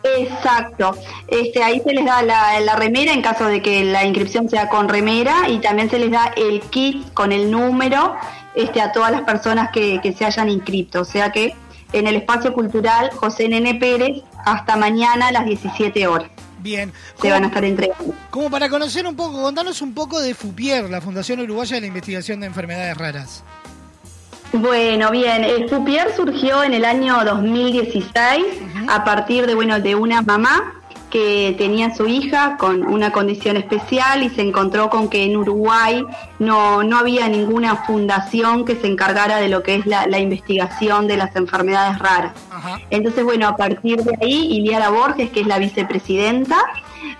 Exacto. Este, ahí se les da la, la, remera en caso de que la inscripción sea con remera y también se les da el kit con el número este, a todas las personas que, se hayan inscrito. O sea que en el espacio cultural José Nene Pérez hasta mañana a las 17 horas. Bien. Se van a estar entregando. Como para conocer un poco, contanos un poco de FUPIER, la Fundación Uruguaya de la Investigación de Enfermedades Raras. Bueno, bien, el FUPIER surgió en el año 2016 a partir de, bueno, de una mamá que tenía su hija con una condición especial y se encontró con que en Uruguay no, no había ninguna fundación que se encargara de lo que es la, investigación de las enfermedades raras. Entonces, bueno, a partir de ahí, Iliara Borges, que es la vicepresidenta,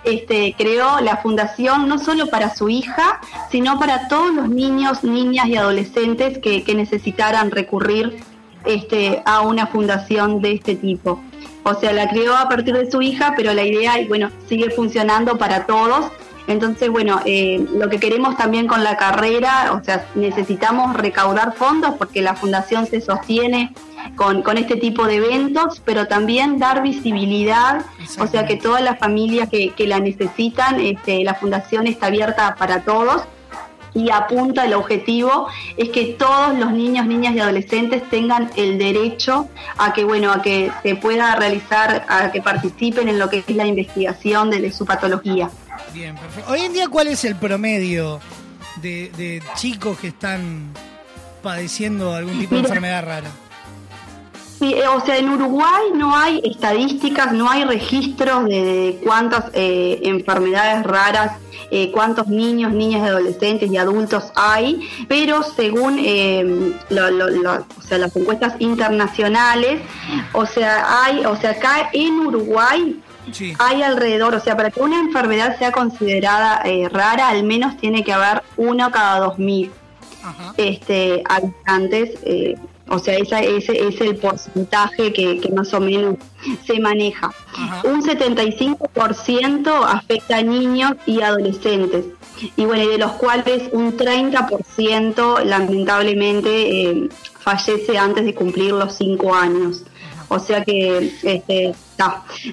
este, creó la fundación no solo para su hija, sino para todos los niños, niñas y adolescentes que, que necesitaran recurrir este, a una fundación de este tipo. O sea, la creó a partir de su hija, pero la idea, y bueno, sigue funcionando para todos. Entonces, bueno, eh, lo que queremos también con la carrera, o sea, necesitamos recaudar fondos porque la fundación se sostiene con, con este tipo de eventos, pero también dar visibilidad, o sea, que todas las familias que, que la necesitan, este, la fundación está abierta para todos y apunta el objetivo es que todos los niños, niñas y adolescentes tengan el derecho a que bueno, a que se pueda realizar, a que participen en lo que es la investigación de, su patología. Bien, perfecto. Hoy en día, ¿cuál es el promedio de, chicos que están padeciendo algún tipo de enfermedad rara? Eh, o sea, en Uruguay no hay estadísticas, no hay registros de cuántas eh, enfermedades raras, eh, cuántos niños, niñas, adolescentes y adultos hay, pero según o sea, las encuestas internacionales, o sea, hay, o sea, acá en Uruguay Hay alrededor, o sea, para que una enfermedad sea considerada rara, al menos tiene que haber uno cada dos mil este, habitantes o sea, ese, es el porcentaje que, más o menos se maneja. Un 75% afecta a niños y adolescentes. Y bueno, de los cuales un 30% lamentablemente eh, fallece antes de cumplir los 5 años. O sea que este,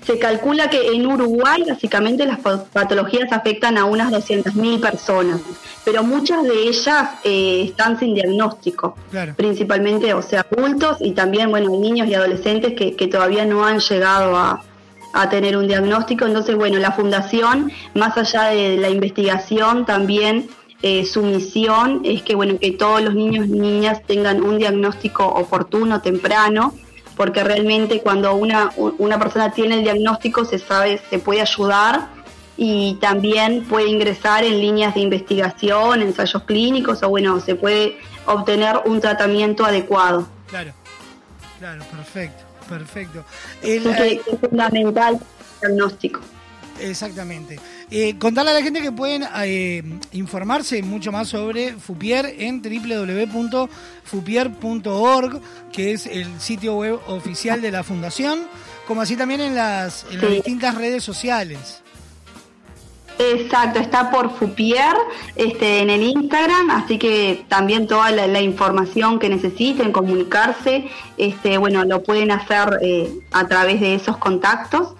se calcula que en Uruguay básicamente las patologías afectan a unas 200.000 personas, pero muchas de ellas eh, están sin diagnóstico, principalmente, o sea, adultos y también, bueno, niños y adolescentes que, todavía no han llegado a, tener un diagnóstico. Entonces, bueno, la fundación, más allá de la investigación, también eh, su misión es que, bueno, que todos los niños y niñas tengan un diagnóstico oportuno, temprano, porque realmente cuando una, una persona tiene el diagnóstico se sabe, se puede ayudar y también puede ingresar en líneas de investigación, ensayos clínicos o bueno, se puede obtener un tratamiento adecuado. Claro, claro, perfecto, perfecto. es fundamental el diagnóstico. Exactamente. Eh, contarle a la gente que pueden eh, informarse mucho más sobre Fupier en www.fupier.org, que es el sitio web oficial de la fundación, como así también en las, distintas redes sociales. Exacto, está por Fupier este, en el Instagram, así que también toda la, información que necesiten comunicarse, este, bueno, lo pueden hacer eh, a través de esos contactos.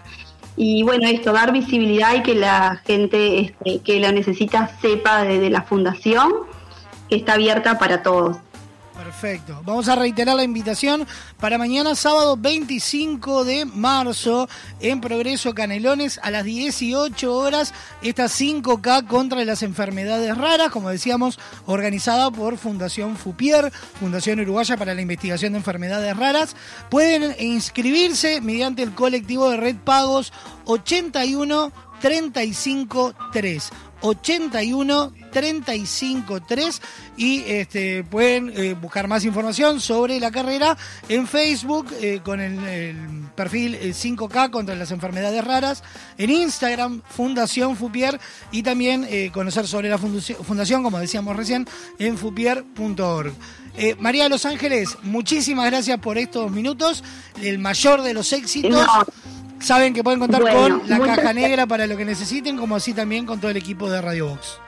Y bueno, esto, dar visibilidad y que la gente este, que lo necesita sepa de, la fundación. que está abierta para todos. Perfecto. Vamos a reiterar la invitación para mañana sábado 25 de marzo en Progreso Canelones a las 18 horas. Esta 5K contra las enfermedades raras, como decíamos, organizada por Fundación FUPIER, Fundación Uruguaya para la Investigación de Enfermedades Raras. Pueden inscribirse mediante el colectivo de Red Pagos 81 35 3. 81 35 3 y este, pueden eh, buscar más información sobre la carrera en Facebook eh, con el, perfil 5K eh, contra las enfermedades raras, en Instagram Fundación Fupier y también conocer sobre la fundación, como decíamos recién, en fupier.org. María de Los Ángeles, muchísimas gracias por estos minutos, el mayor de los éxitos. Saben que pueden contar con la caja negra para lo que necesiten, como así también con todo el equipo de Radio Box.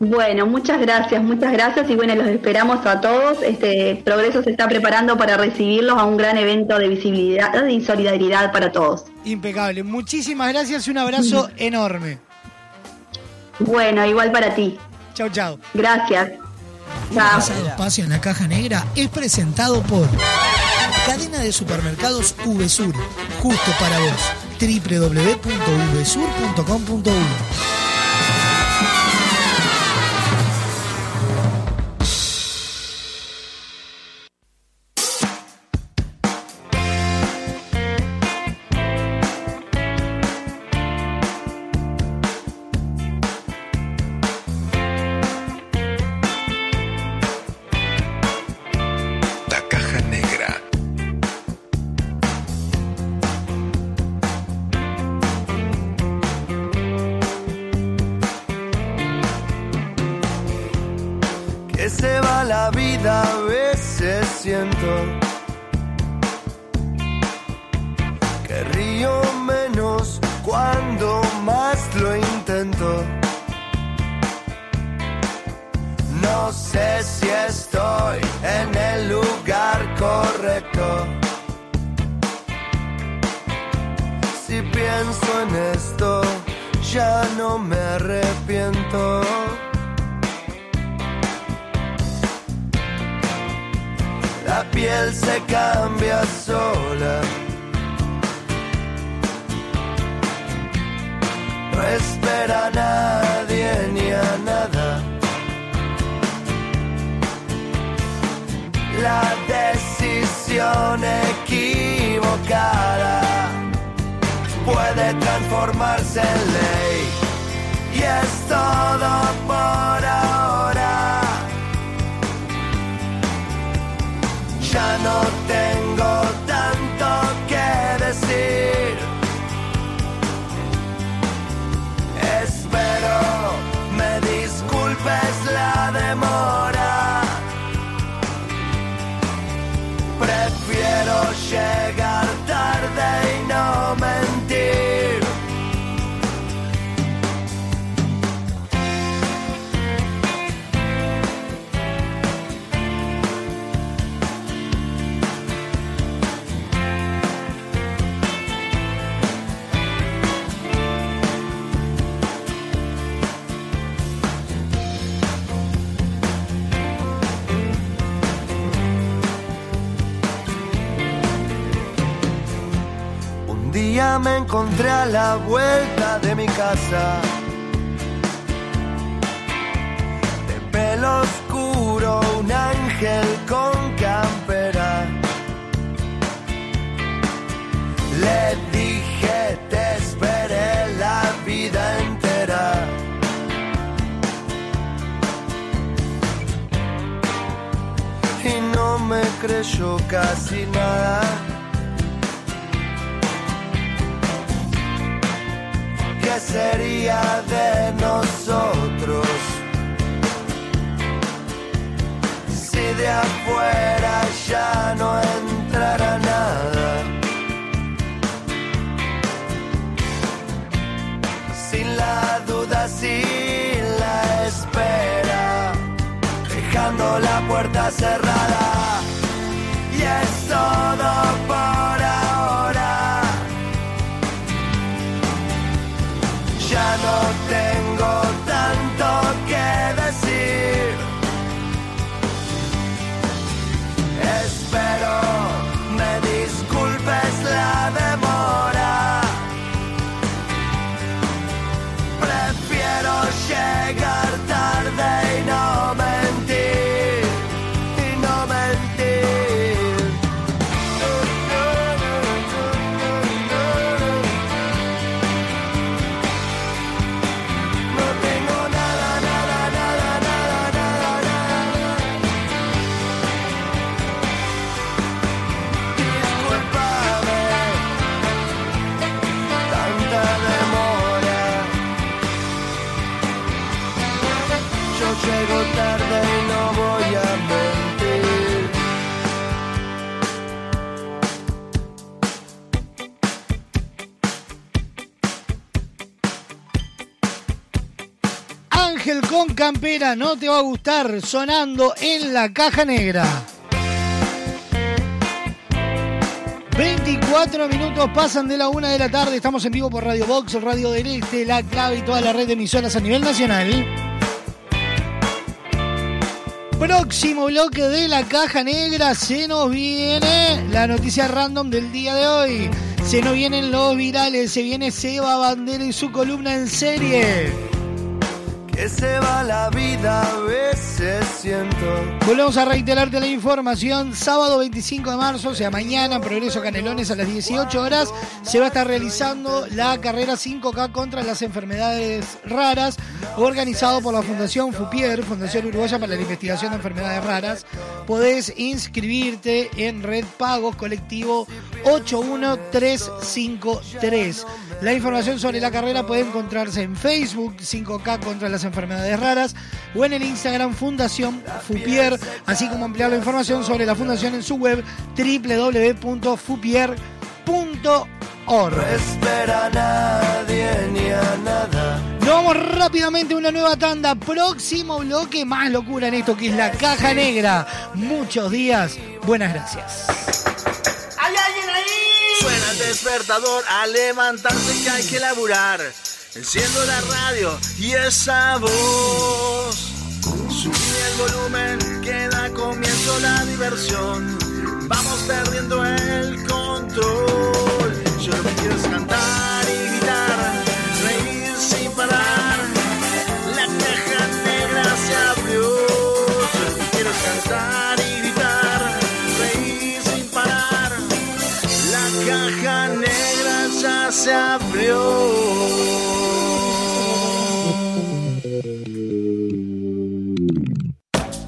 Bueno, muchas gracias, muchas gracias y bueno, los esperamos a todos. Este Progreso se está preparando para recibirlos a un gran evento de visibilidad y solidaridad para todos. Impecable, muchísimas gracias y un abrazo enorme. Bueno, igual para ti. Chao, chao. Gracias. Chao. espacio en la caja negra es presentado por Cadena de supermercados VSUR, justo para vos. www.vsur.com.uno me encontré a la vuelta de mi casa. De pelo oscuro, un ángel con campera. Le dije, te esperé la vida entera. Y no me creyó casi nada. Con Campera, no te va a gustar, sonando en la caja negra. 24 minutos pasan de la una de la tarde, estamos en vivo por Radio Box, Radio del Este, La Clave y toda la red de emisoras a nivel nacional. Próximo bloque de la caja negra, se nos viene la noticia random del día de hoy. Se nos vienen los virales, se viene Seba Bandera y su columna en serie. Se va la vida, a veces siento. Volvemos a reiterarte la información. Sábado 25 de marzo, o sea, mañana, Progreso Canelones a las 18 horas, se va a estar realizando la carrera 5K contra las enfermedades raras, organizado por la Fundación FUPIER, Fundación Uruguaya para la Investigación de Enfermedades Raras. Podés inscribirte en Red Pagos Colectivo 81353. La información sobre la carrera puede encontrarse en Facebook 5K contra las enfermedades raras o en el Instagram Fundación Fupier, así como ampliar la información sobre la fundación en su web www.fupier.org. No espera a nadie ni a nada. Nos vamos rápidamente a una nueva tanda. Próximo bloque, más locura en esto que es la caja negra. Muchos días. Buenas gracias. ¿Hay alguien ahí? Suena el despertador a levantarse que hay que laburar. Enciendo la radio y esa voz. Subí el volumen, que da comienzo la diversión. Vamos perdiendo el control. Yo lo que quiero es cantar y gritar, reír sin parar. La caja negra se abrió. Yo lo quiero cantar y gritar, reír sin parar. La caja negra ya se abrió.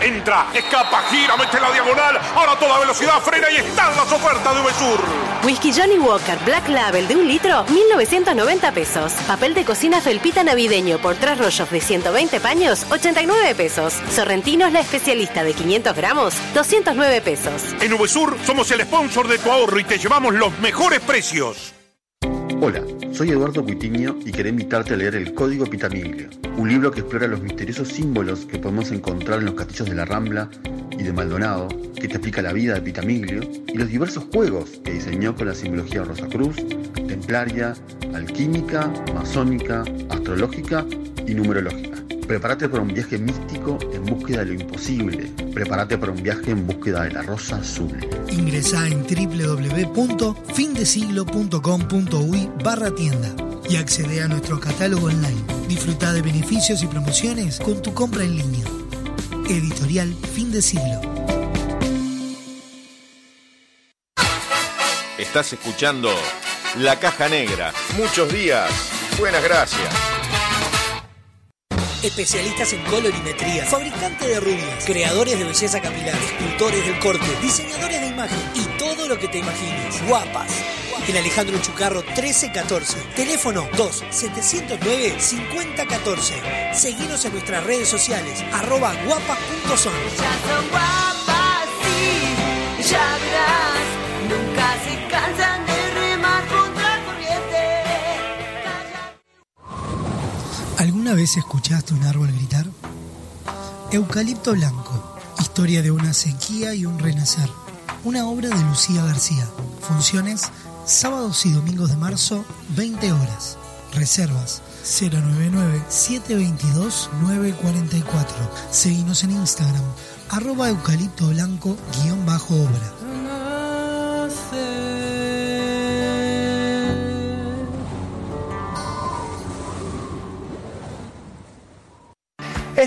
Entra, escapa, gira, mete la diagonal. Ahora a toda velocidad frena y están las ofertas de Uvesur. Whisky Johnny Walker Black Label de un litro, 1990 pesos. Papel de cocina felpita navideño por tres rollos de 120 paños, 89 pesos. Sorrentinos la especialista de 500 gramos, 209 pesos. En Uvesur somos el sponsor de tu ahorro y te llevamos los mejores precios. Hola, soy Eduardo Cuitiño y quería invitarte a leer El Código Pitamiglio, un libro que explora los misteriosos símbolos que podemos encontrar en los castillos de la Rambla y de Maldonado, que te explica la vida de Pitamiglio y los diversos juegos que diseñó con la simbología Rosacruz, templaria, alquímica, masónica, astrológica y numerológica. Prepárate para un viaje místico en búsqueda de lo imposible. Prepárate para un viaje en búsqueda de la rosa azul. Ingresá en www.findesiglo.com.uy barra tienda y accede a nuestro catálogo online. Disfruta de beneficios y promociones con tu compra en línea. Editorial Fin de Siglo. Estás escuchando La Caja Negra. Muchos días. Buenas gracias. Especialistas en colorimetría, fabricantes de rubias, creadores de belleza capilar, escultores del corte, diseñadores de imagen y todo lo que te imagines. Guapas. En Alejandro Chucarro 1314. Teléfono 2-709-5014. Seguinos en nuestras redes sociales, arroba guapas.son. Ya son guapas, sí, ya verás. ¿Alguna vez escuchaste un árbol gritar? Eucalipto Blanco, historia de una sequía y un renacer. Una obra de Lucía García. Funciones sábados y domingos de marzo, 20 horas. Reservas 099-722-944. Seguimos en Instagram, arroba eucalipto blanco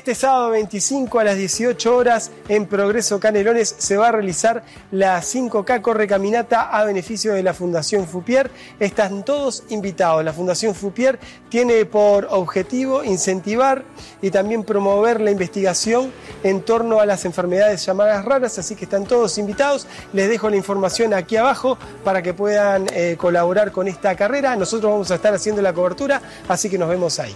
Este sábado 25 a las 18 horas en Progreso Canelones se va a realizar la 5K Corre Caminata a beneficio de la Fundación Fupier. Están todos invitados. La Fundación Fupier tiene por objetivo incentivar y también promover la investigación en torno a las enfermedades llamadas raras, así que están todos invitados. Les dejo la información aquí abajo para que puedan eh, colaborar con esta carrera. Nosotros vamos a estar haciendo la cobertura, así que nos vemos ahí.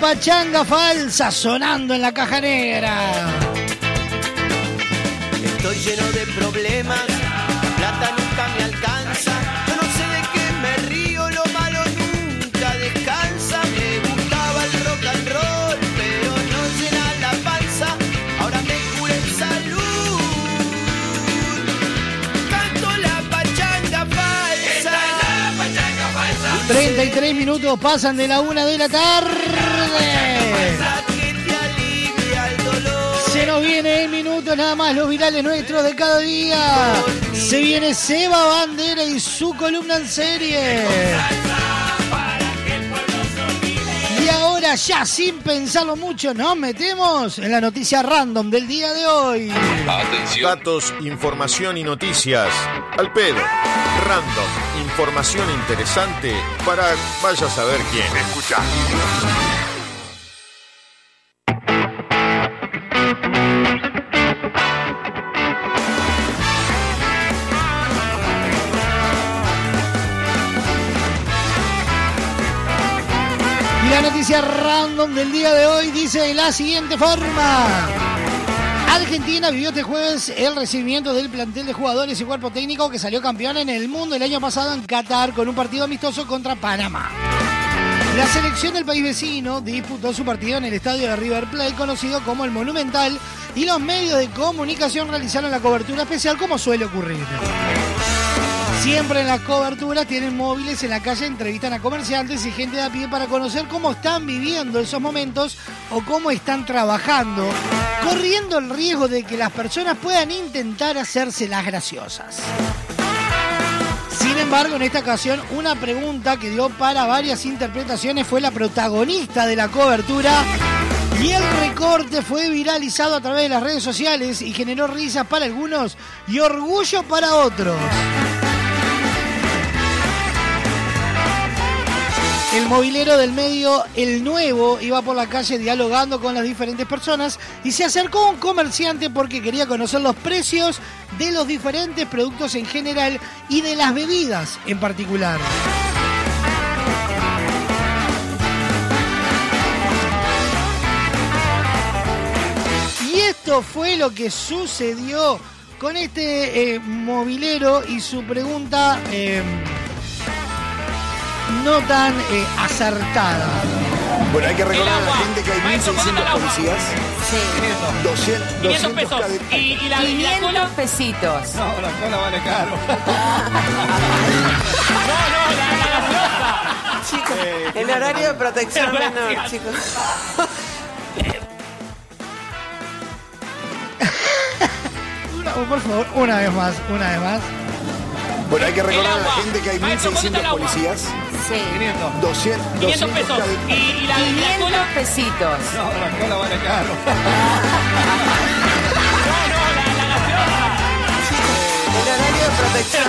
pachanga falsa sonando en la caja negra. Estoy lleno de problemas, la plata nunca me alcanza. Yo no sé de qué me río, lo malo nunca descansa. Me gustaba el rock and roll, pero no llena la panza. Ahora me cura en salud. Canto la pachanga falsa. 33 minutos pasan de la una de la tarde. Se nos viene en minutos nada más los virales nuestros de cada día. Se viene Seba Bandera y su columna en serie. Y ahora ahora ya sin pensarlo mucho nos metemos en la noticia random del día de hoy. Atención. Datos, información y noticias. Al pedo. Random. Información interesante para vaya a saber quién. Escucha. Random del día de hoy dice de la siguiente forma. Argentina vivió este jueves el recibimiento del plantel de jugadores y cuerpo técnico que salió campeón en el mundo el año pasado en Qatar con un partido amistoso contra Panamá. La selección del país vecino disputó su partido en el estadio de River Plate, conocido como el Monumental, y los medios de comunicación realizaron la cobertura especial como suele ocurrir. Siempre en las coberturas tienen móviles en la calle, entrevistan a comerciantes y gente de a pie para conocer cómo están viviendo esos momentos o cómo están trabajando, corriendo el riesgo de que las personas puedan intentar hacerse las graciosas. Sin embargo, en esta ocasión, una pregunta que dio para varias interpretaciones fue la protagonista de la cobertura y el recorte fue viralizado a través de las redes sociales y generó risas para algunos y orgullo para otros. El movilero del medio El Nuevo iba por la calle dialogando con las diferentes personas y se acercó a un comerciante porque quería conocer los precios de los diferentes productos en general y de las bebidas en particular. Y esto fue lo que sucedió con este eh, movilero y su pregunta... eh, no tan eh, acertada. Bueno, hay que recordar a la gente que hay 1.600 policías. Sí. 200, 500 200 pesos. cada- Y, y la, y la 500 cola. pesitos. No, la cola vale caro. Chicos, El horario de protección menor, chicos. Una- por favor, una vez más, una vez más. Bueno, hay que recordar a la gente que hay Maestro, ¿cuánto está 1.600 el agua? policías. Sí. 200, 500 200 pesos. cada- Y, y la, y la 500 cola. pesitos. No, la cola vale caro. El horario de protección.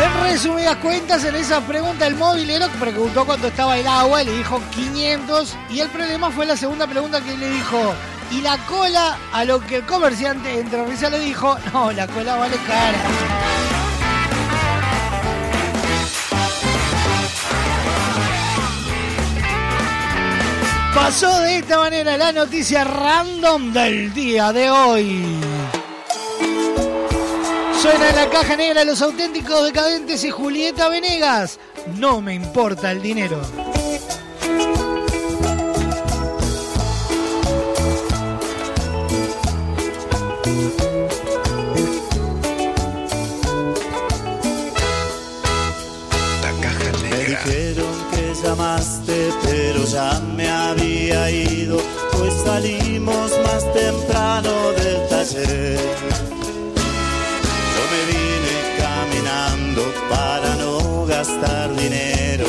En resumidas cuentas, en esa pregunta el movilero preguntó cuánto estaba el agua y le dijo 500. Y el problema fue la segunda pregunta que le dijo, ¿y la cola? A lo que el comerciante entre risa le dijo, no, la cola vale cara. Pasó de esta manera la noticia random del día de hoy. Suena en la caja negra los auténticos decadentes y Julieta Venegas. No me importa el dinero. Llamaste, pero ya me había ido, pues salimos más temprano del taller. Yo me vine caminando para no gastar dinero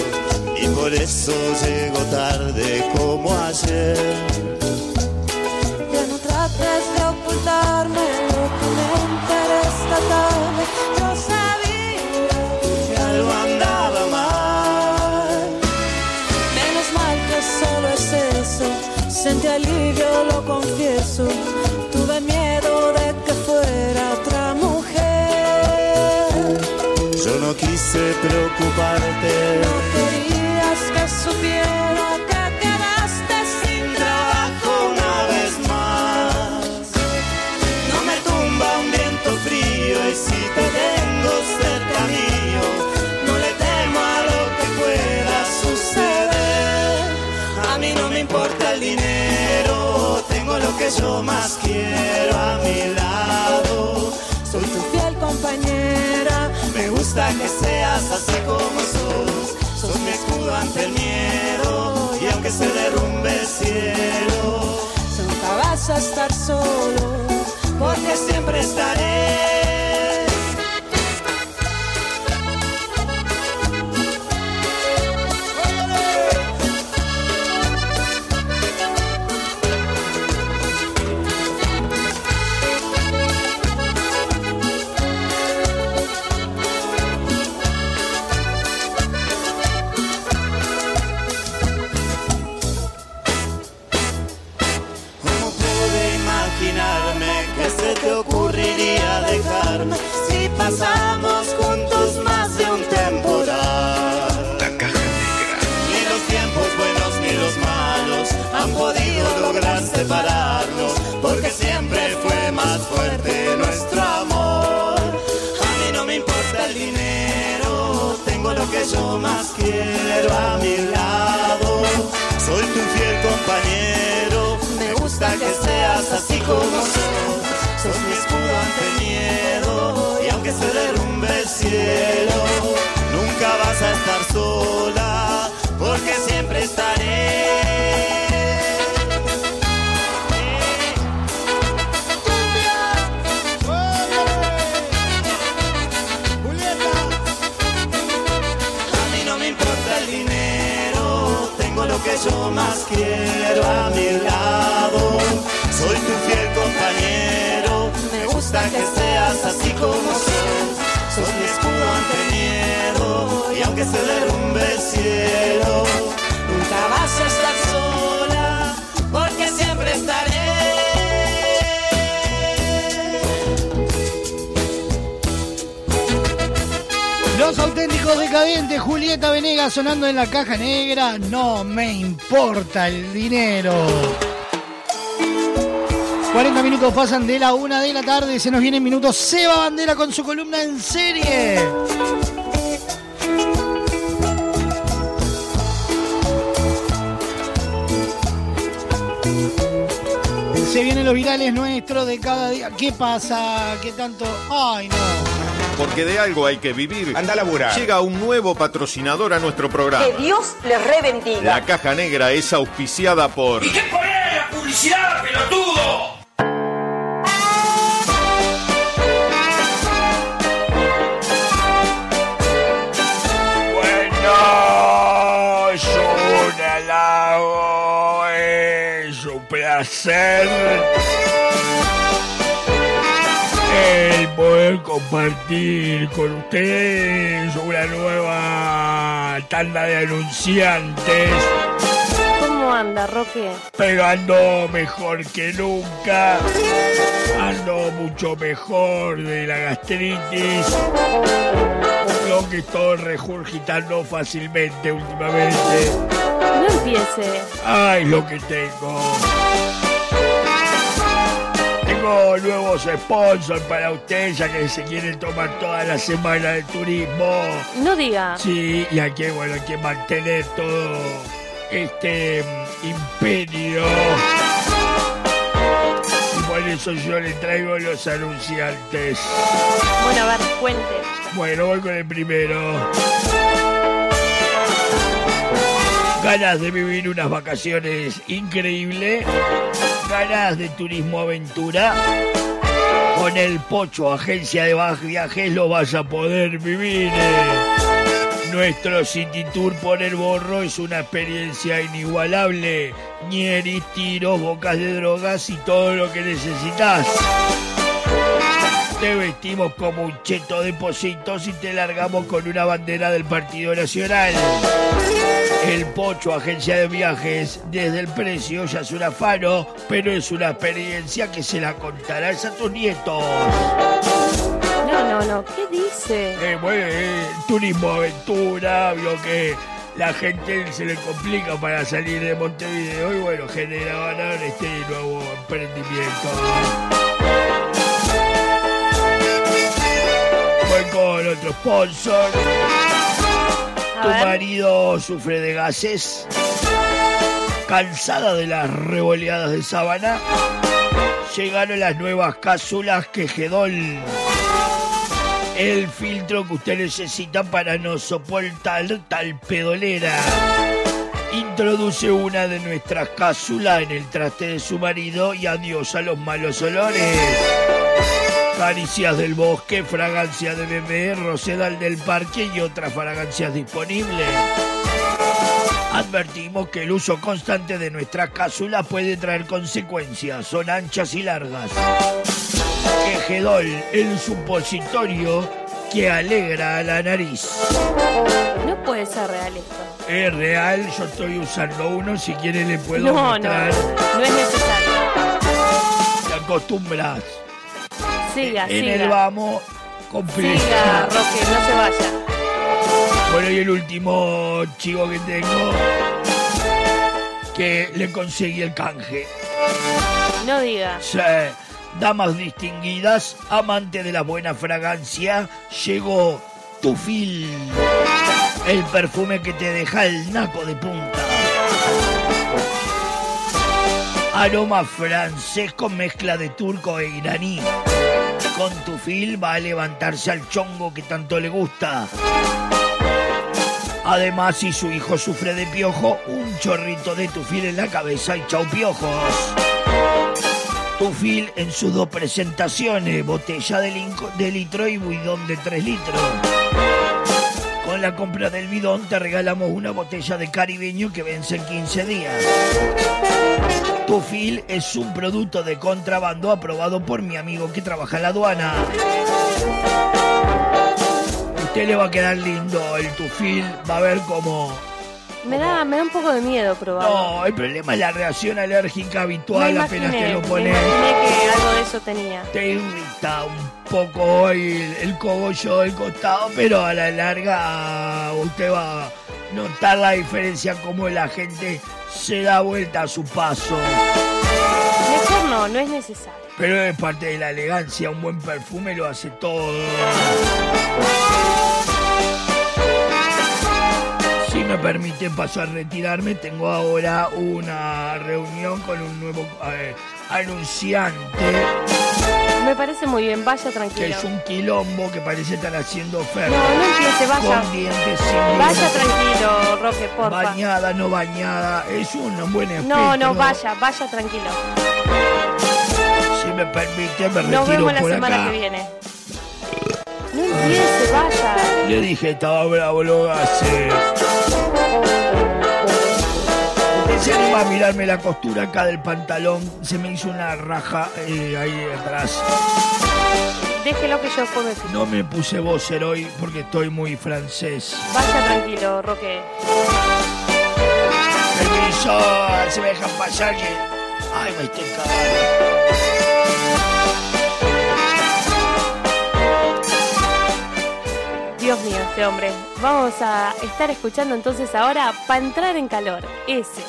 y por eso llego tarde como ayer. Ya no trates de ocultarme lo que me enteré esta tarde. Tuve miedo de que fuera otra mujer. Yo no quise preocuparte. No querías que supiera yo más quiero a mi lado. Soy tu fiel compañera. me gusta que seas así como sos. Sos mi escudo ante el miedo. Y aunque se derrumbe el cielo, Nunca vas a estar solo. porque siempre estaré. Como sos. Sos mi escudo ante miedo, y aunque se derrumbe el cielo, nunca vas a estar sola, porque siempre estaré. Yo más quiero a mi lado. Soy tu decadentes, Julieta Venegas sonando en la caja negra. No me importa el dinero. 40 minutos pasan de la una de la tarde. Se nos viene en minutos Seba Bandera con su columna en serie. Se vienen los virales nuestros de cada día. ¿Qué pasa? ¿Qué tanto? Ay, no. Porque de algo hay que vivir. Anda a laburar. Llega un nuevo patrocinador a nuestro programa. Que Dios les rebendiga. La caja negra es auspiciada por. ¿Y qué ponés la publicidad, pelotudo? Bueno, es un halago, es un placer poder compartir con ustedes una nueva tanda de anunciantes ¿Cómo anda, Roque? pegando mejor que nunca, ando mucho mejor de la gastritis. Creo que estoy regurgitando fácilmente últimamente. No empiece. Ay, lo que tengo. Tengo nuevos sponsors para ustedes ya que se quieren tomar toda la semana de turismo. No diga. Sí, y hay que, bueno, hay que mantener todo este mm, imperio. Y por eso yo le traigo los anunciantes. Bueno, a ver, cuente. Bueno, voy con el primero. Ganas de vivir unas vacaciones increíbles. Ganas de turismo aventura. Con el Pocho, agencia de viajes, lo vas a poder vivir. Nuestro City Tour por el Borro es una experiencia inigualable. Ñeris, tiros, bocas de drogas y todo lo que necesitas. Te vestimos como un cheto de positos y te largamos con una bandera del Partido Nacional. El Pocho, agencia de viajes, desde el precio ya es un afano, pero es una experiencia que se la contarás a tus nietos. No, no, no. ¿Qué dice? Eh, bueno, eh, turismo aventura, vio que la gente se le complica para salir de Montevideo y bueno, generaban este nuevo emprendimiento. Voy con otro sponsor. Tu marido sufre de gases. Cansada de las revoleadas de sábana. Llegaron las nuevas cápsulas Quejedol. El filtro que usted necesita para no soportar tal pedolera. Introduce una de nuestras cápsulas en el traste de su marido y adiós a los malos olores. Caricias del bosque, fragancia de bebé, rosedal del parque y otras fragancias disponibles. Advertimos que el uso constante de nuestra cápsula puede traer consecuencias, son anchas y largas. Quejedol, el supositorio que alegra a la nariz. No puede ser real esto. Es real, yo estoy usando uno, si quiere le puedo No, no, mostrar. no es necesario. La acostumbras. Siga, en siga. el vamos completo. Siga, Roque, no se vaya. Bueno, y el último chico que tengo, que le conseguí el canje. No diga. Sí, damas distinguidas, amante de la buena fragancia, llegó Tufil, el perfume que te deja el naco de punta. Aroma francés con mezcla de turco e iraní. Con Tufil va a levantarse al chongo que tanto le gusta. Además, si su hijo sufre de piojo, un chorrito de tufil en la cabeza y chau piojos. Tufil en sus dos presentaciones, botella de litro y bidón de 3 litros. Con la compra del bidón te regalamos una botella de caribeño que vence en 15 días. Tufil es un producto de contrabando aprobado por mi amigo que trabaja en la aduana. Usted le va a quedar lindo el tufil, va a ver cómo... Me da, me da un poco de miedo probarlo. No, el problema es la reacción alérgica habitual me apenas imaginé, te lo me pones. imaginé que algo de eso tenía. Te irrita un poco el, el cogollo del costado, pero a la larga usted va notar la diferencia como la gente se da vuelta a su paso. Mejor no, no es necesario. Pero es parte de la elegancia, un buen perfume lo hace todo. Si me permite paso a retirarme, tengo ahora una reunión con un nuevo eh, anunciante Me parece muy bien, vaya que tranquilo. es un quilombo que parece estar haciendo oferta. No, no empiece, vaya. Con dientes sin Vaya tranquilo, Roque, porfa. Bañada, no bañada, es un buen espectro. No, no, vaya, vaya tranquilo. Si me permite, me Nos retiro vemos la por semana acá. que viene. No empiece, vaya. Le dije, estaba bravo, lo voy anima a mirarme la costura acá del pantalón. Se me hizo una raja eh, ahí atrás. Déjelo que yo después me fijo. No me puse boxer hoy porque estoy muy francés. Vaya tranquilo, Roque. Permiso, se me dejan pasar que... Ay, me estoy cagando. Dios mío, este hombre. Vamos a estar escuchando entonces ahora para entrar en calor. Ese.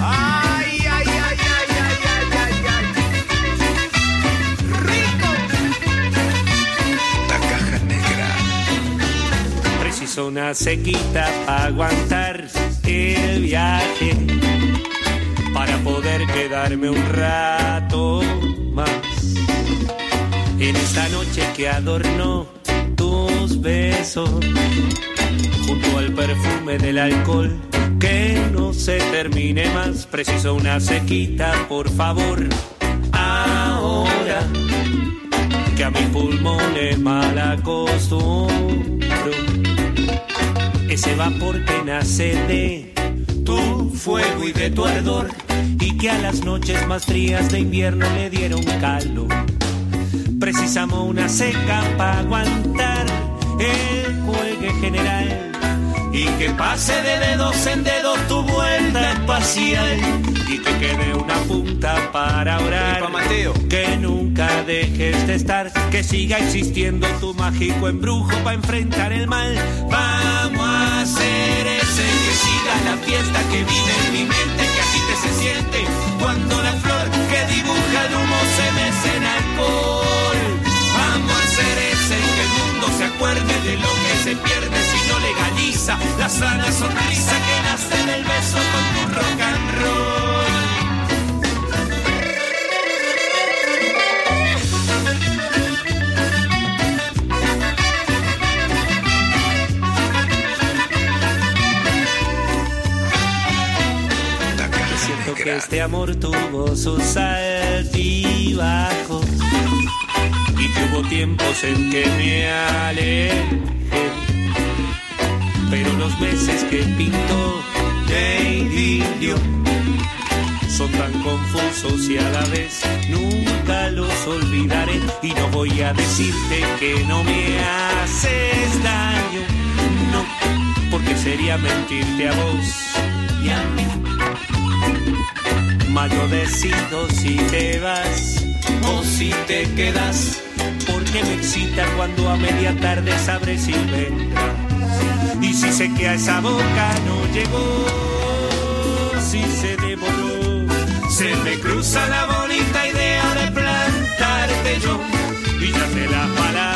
Ay, ay, ay, ay, ay, ay, ay, ay. Rico. La caja negra. Preciso una sequita para aguantar el viaje, para poder quedarme un rato En esta noche que adornó tus besos, junto al perfume del alcohol, que no se termine más. Preciso una sequita, por favor, ahora que a mis pulmones mal acostumbro. Ese vapor que nace de tu fuego y de tu ardor y que a las noches más frías de invierno le dieron calor. Precisamos una seca para aguantar el cuelgue general y que pase de dedos en dedos tu vuelta espacial y que quede una punta para orar. Que nunca dejes de estar, que siga existiendo tu mágico embrujo para enfrentar el mal. Vamos a hacer ese la fiesta que vive en mi mente, que así te se siente cuando la flor que dibuja el humo se mece en alcohol. Vamos a hacer ese que el mundo se acuerde de lo que se pierde si no legaliza la sana sonrisa que nace del beso con este amor tuvo sus altibajos y que hubo tiempos en que me alejé. Pero los meses que pintó de idilio son tan confusos y a la vez nunca los olvidaré. Y no voy a decirte que no me haces daño, no, porque sería mentirte a vos. Mas yo decido si te vas o si te quedas. Porque me excita cuando a media tarde sabré si vendrás. Y si sé que a esa boca no llegó, si se devoró, se me cruza la bonita idea de plantarte yo. Y ya sé las palabras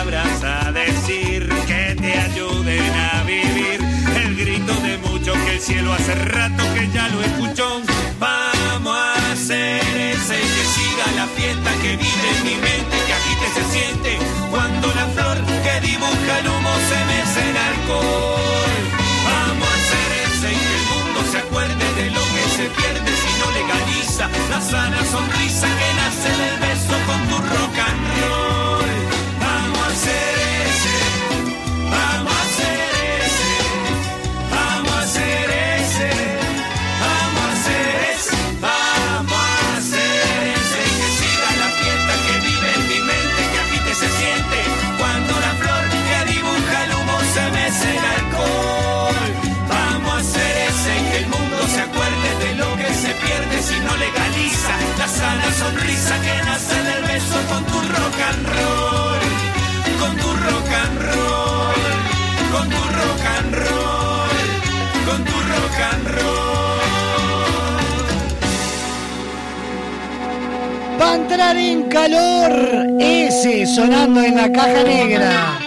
el cielo hace rato que ya lo escuchó. Vamos a hacer ese que siga la fiesta que vive en mi mente, que agite se siente cuando la flor que dibuja el humo se mece en alcohol. Vamos a hacer ese y que el mundo se acuerde de lo que se pierde si no legaliza la sana sonrisa que nace del beso con tu rock and roll. Entrar en calor ese sonando en la caja negra.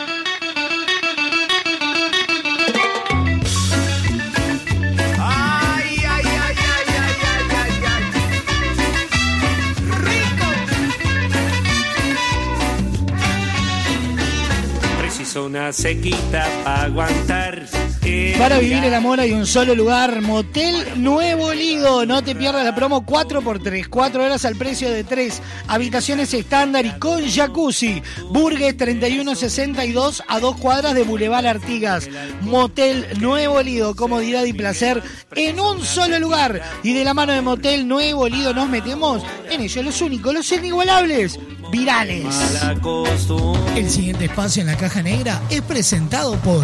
Preciso una sequita para aguantar. Para vivir el amor hay un solo lugar, Motel Nuevo Lido. No te pierdas la promo 4x3, 4 horas al precio de 3. Habitaciones estándar y con jacuzzi. Burgues 3162 a 2 cuadras de Boulevard Artigas. Motel Nuevo Lido, comodidad y placer en un solo lugar. Y de la mano de Motel Nuevo Lido nos metemos en ellos, los únicos, los inigualables, virales. El siguiente espacio en la caja negra es presentado por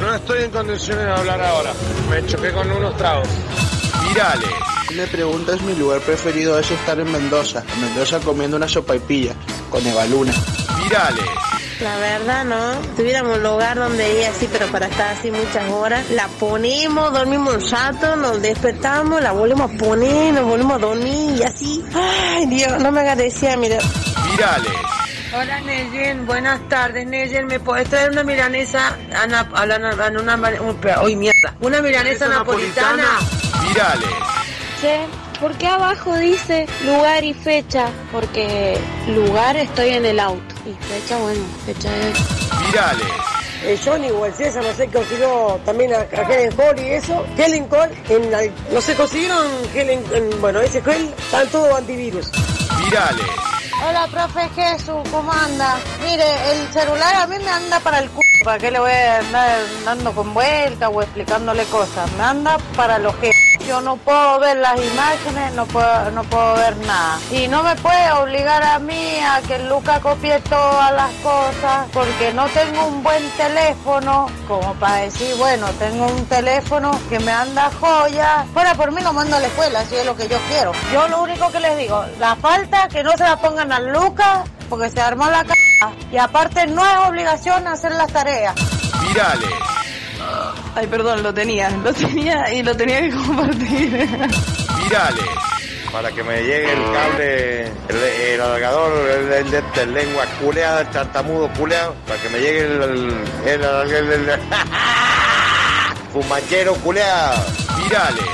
No estoy en condiciones de hablar ahora. Me choqué con unos tragos. Virales. Si me preguntas, mi lugar preferido es estar en Mendoza. En Mendoza comiendo una sopa y pilla con Evaluna. Virales. La verdad, ¿no? Tuviéramos un lugar donde ir así, pero para estar así muchas horas, la ponemos, dormimos un rato, nos despertamos, la volvemos a poner, nos volvemos a dormir y así. Ay, Dios, no me agradecía, mira. Virales. Hola, Neyen, buenas tardes, Neyen. ¿Me podés traer una milanesa, ana, a la- a una, una, uy, mierda, una milanesa napolitana? Virales. Che, ¿por qué abajo dice lugar y fecha? Porque lugar estoy en el auto. Y fecha, bueno, fecha es... Virales. Eh, Johnny o el César, no sé, consiguió también a, a Helen Cole y eso. Helen Cole, en la- no se consiguieron Helen, en- bueno, ese gel, están todos antivirus. Virales. Hola, profe Jesús, ¿cómo anda? Mire, el celular a mí me anda para el c... ¿Para qué le voy a andar dando con vuelta o explicándole cosas? Me anda para los que... Yo no puedo ver las imágenes, no puedo, no puedo ver nada. Y no me puede obligar a mí a que Luca copie todas las cosas porque no tengo un buen teléfono como para decir, bueno, tengo un teléfono que me anda joya. Fuera por mí lo mando a la escuela, si es lo que yo quiero. Yo lo único que les digo, la falta que no se la pongan a Luca porque se armó la c... Y aparte no es obligación hacer las tareas. Virales. Ay, perdón, lo tenía, lo tenía y lo tenía que compartir. Virales. Para que me llegue el cable, el, el alargador, el, el, el de lengua culeada, el tartamudo culeado, para que me llegue el, el, el, el- el- el- fumachero culeado. Virales.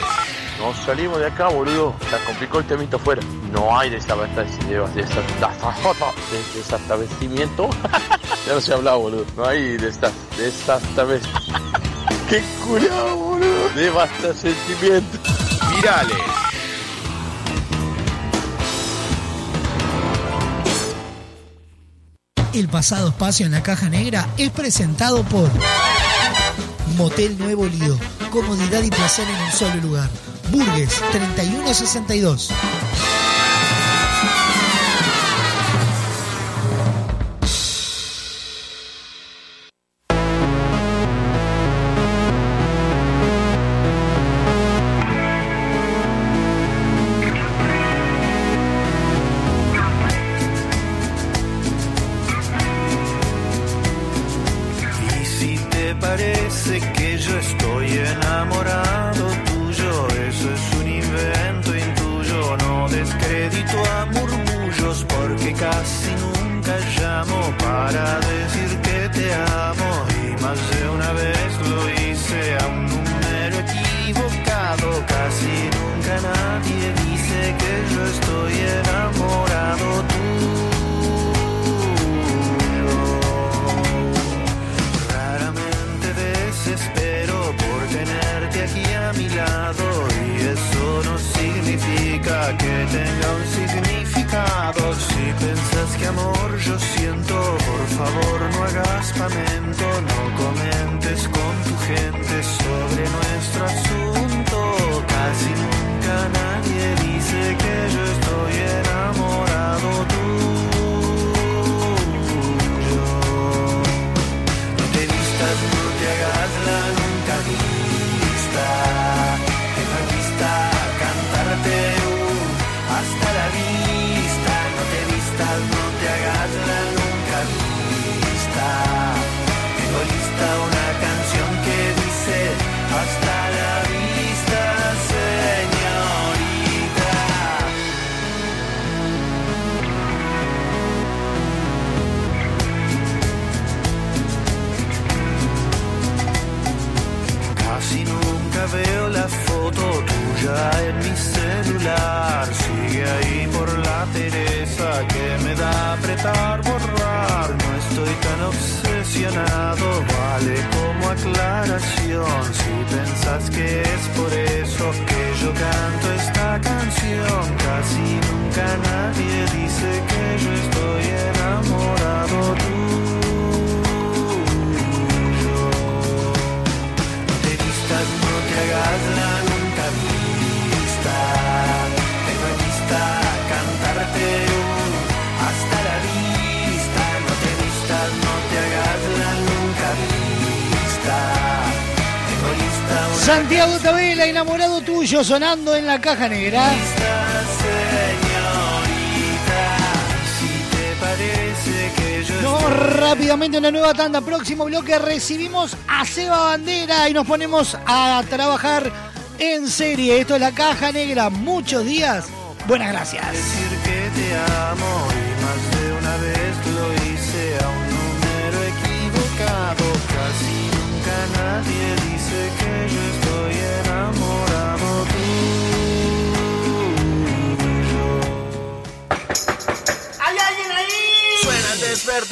No salimos de acá, boludo. Se complicó el temito fuera. No hay desabastecimiento. De desabastecimiento. ya no se ha hablado, boludo. No hay desa- desabastecimiento. Qué curado, boludo. De basta sentimiento. Virales. El pasado espacio en la caja negra es presentado por Motel Nuevo Lido. Comodidad y placer en un solo lugar. Burgues 3162. Tuyo, sonando en la caja negra. Nos vamos rápidamente a una nueva tanda. Próximo bloque recibimos a Seba Bandera y nos ponemos a trabajar en serie. Esto es la caja negra. Muchos días. Buenas gracias. decir que te amo y más de una vez lo hice a un número equivocado. Casi nunca nadie dice que yo estoy enamorado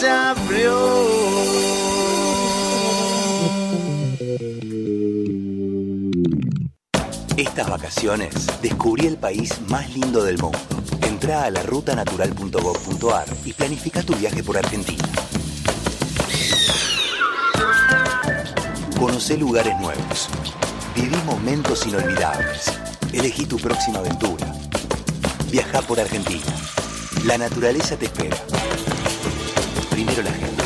Se abrió. Estas vacaciones descubrí el país más lindo del mundo. Entra a la rutanatural.gov.ar y planifica tu viaje por Argentina. Conoce lugares nuevos. Viví momentos inolvidables. Elegí tu próxima aventura. Viaja por Argentina. La naturaleza te espera. Primero la gente.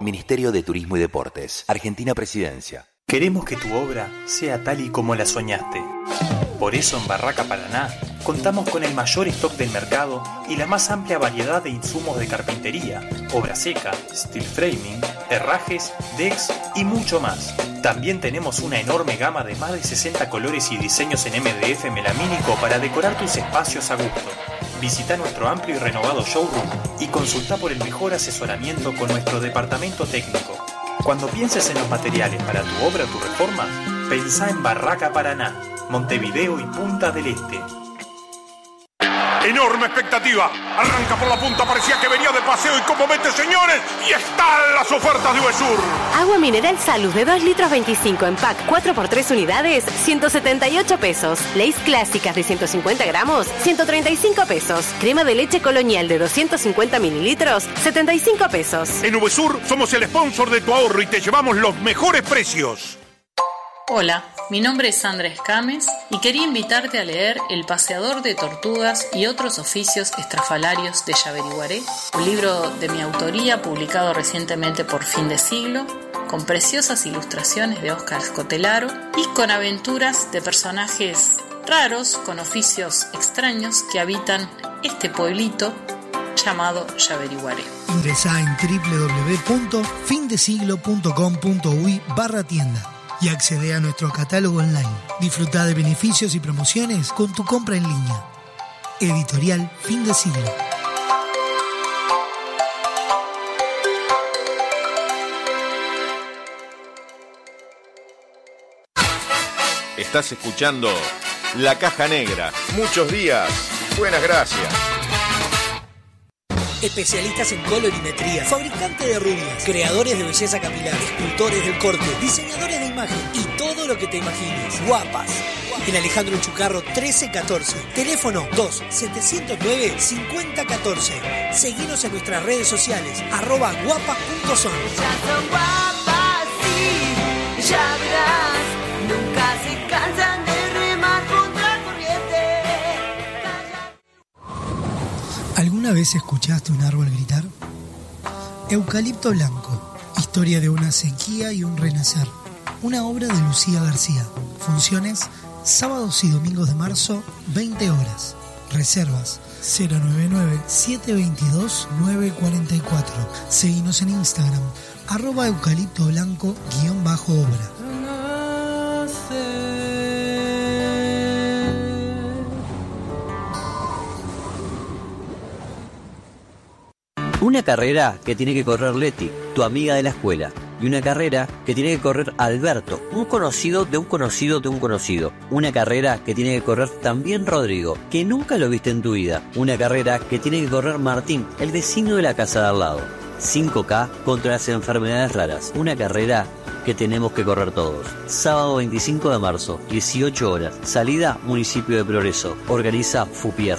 Ministerio de Turismo y Deportes. Argentina Presidencia. Queremos que tu obra sea tal y como la soñaste. Por eso en Barraca Paraná Contamos con el mayor stock del mercado y la más amplia variedad de insumos de carpintería, obra seca, steel framing, herrajes, decks y mucho más. También tenemos una enorme gama de más de 60 colores y diseños en MDF melamínico para decorar tus espacios a gusto. Visita nuestro amplio y renovado showroom y consulta por el mejor asesoramiento con nuestro departamento técnico. Cuando pienses en los materiales para tu obra o tu reforma, pensá en Barraca Paraná, Montevideo y Punta del Este. Enorme expectativa. Arranca por la punta, parecía que venía de paseo y como vete, señores, y están las ofertas de Uvesur. Agua mineral Salud de 2 litros 25 en pack 4x3 unidades, 178 pesos. Leis clásicas de 150 gramos, 135 pesos. Crema de leche colonial de 250 mililitros, 75 pesos. En Uvesur somos el sponsor de tu ahorro y te llevamos los mejores precios. Hola, mi nombre es Sandra Escames y quería invitarte a leer El paseador de tortugas y otros oficios estrafalarios de Yaveriguaré, un libro de mi autoría publicado recientemente por Fin de Siglo, con preciosas ilustraciones de Óscar Scotelaro y con aventuras de personajes raros con oficios extraños que habitan este pueblito llamado Yaveriguaré. Ingresá en www.findesiglo.com.uy barra tienda y accede a nuestro catálogo online. Disfruta de beneficios y promociones con tu compra en línea. Editorial Fin de Siglo. Estás escuchando La Caja Negra. Muchos días. Buenas gracias. Especialistas en colorimetría, fabricantes de rubias, creadores de belleza capilar, escultores del corte, diseñadores de imagen y todo lo que te imagines. Guapas. En Alejandro Chucarro 1314. Teléfono 2-709-5014. Seguinos en nuestras redes sociales, arroba guapas.son. ¿Alguna vez escuchaste un árbol gritar? Eucalipto Blanco, historia de una sequía y un renacer. Una obra de Lucía García. Funciones sábados y domingos de marzo, 20 horas. Reservas 099-722-944. Seguimos en Instagram, arroba eucalipto blanco Una carrera que tiene que correr Leti, tu amiga de la escuela. Y una carrera que tiene que correr Alberto, un conocido de un conocido de un conocido. Una carrera que tiene que correr también Rodrigo, que nunca lo viste en tu vida. Una carrera que tiene que correr Martín, el vecino de la casa de al lado. 5K contra las enfermedades raras. Una carrera que tenemos que correr todos. Sábado 25 de marzo, 18 horas. Salida Municipio de Progreso. Organiza FUPIER.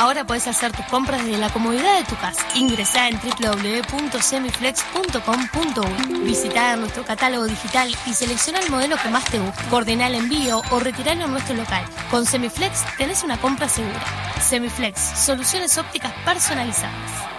Ahora puedes hacer tus compras desde la comodidad de tu casa. Ingresá en www.semiflex.com.uy. Visitá nuestro catálogo digital y selecciona el modelo que más te guste. Coordina el envío o retiralo en nuestro local. Con Semiflex tenés una compra segura. Semiflex, soluciones ópticas personalizadas.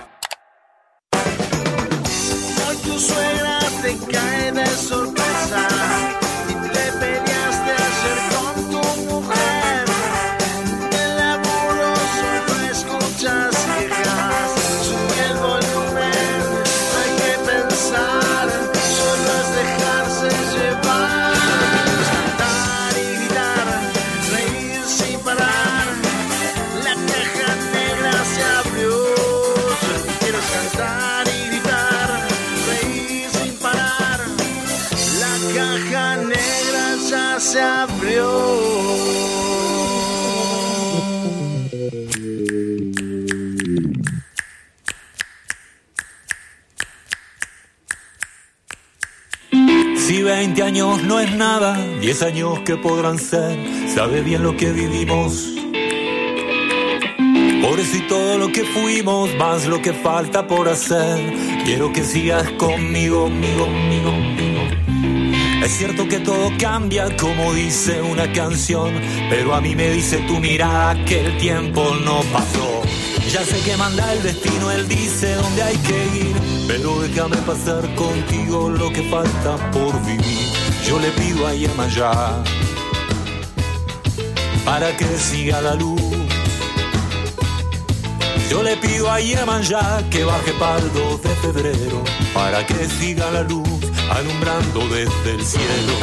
20 años no es nada, 10 años que podrán ser, sabe bien lo que vivimos. Por eso y todo lo que fuimos, más lo que falta por hacer. Quiero que sigas conmigo, conmigo, conmigo, conmigo. Es cierto que todo cambia, como dice una canción, pero a mí me dice tu mirada que el tiempo no pasó. Ya sé que manda el destino, él dice dónde hay que ir, pero déjame pasar contigo lo que falta por vivir. Yo le pido a Yemayá para que siga la luz. Yo le pido a Yemayá que baje para el 2 de febrero para que siga la luz alumbrando desde el cielo.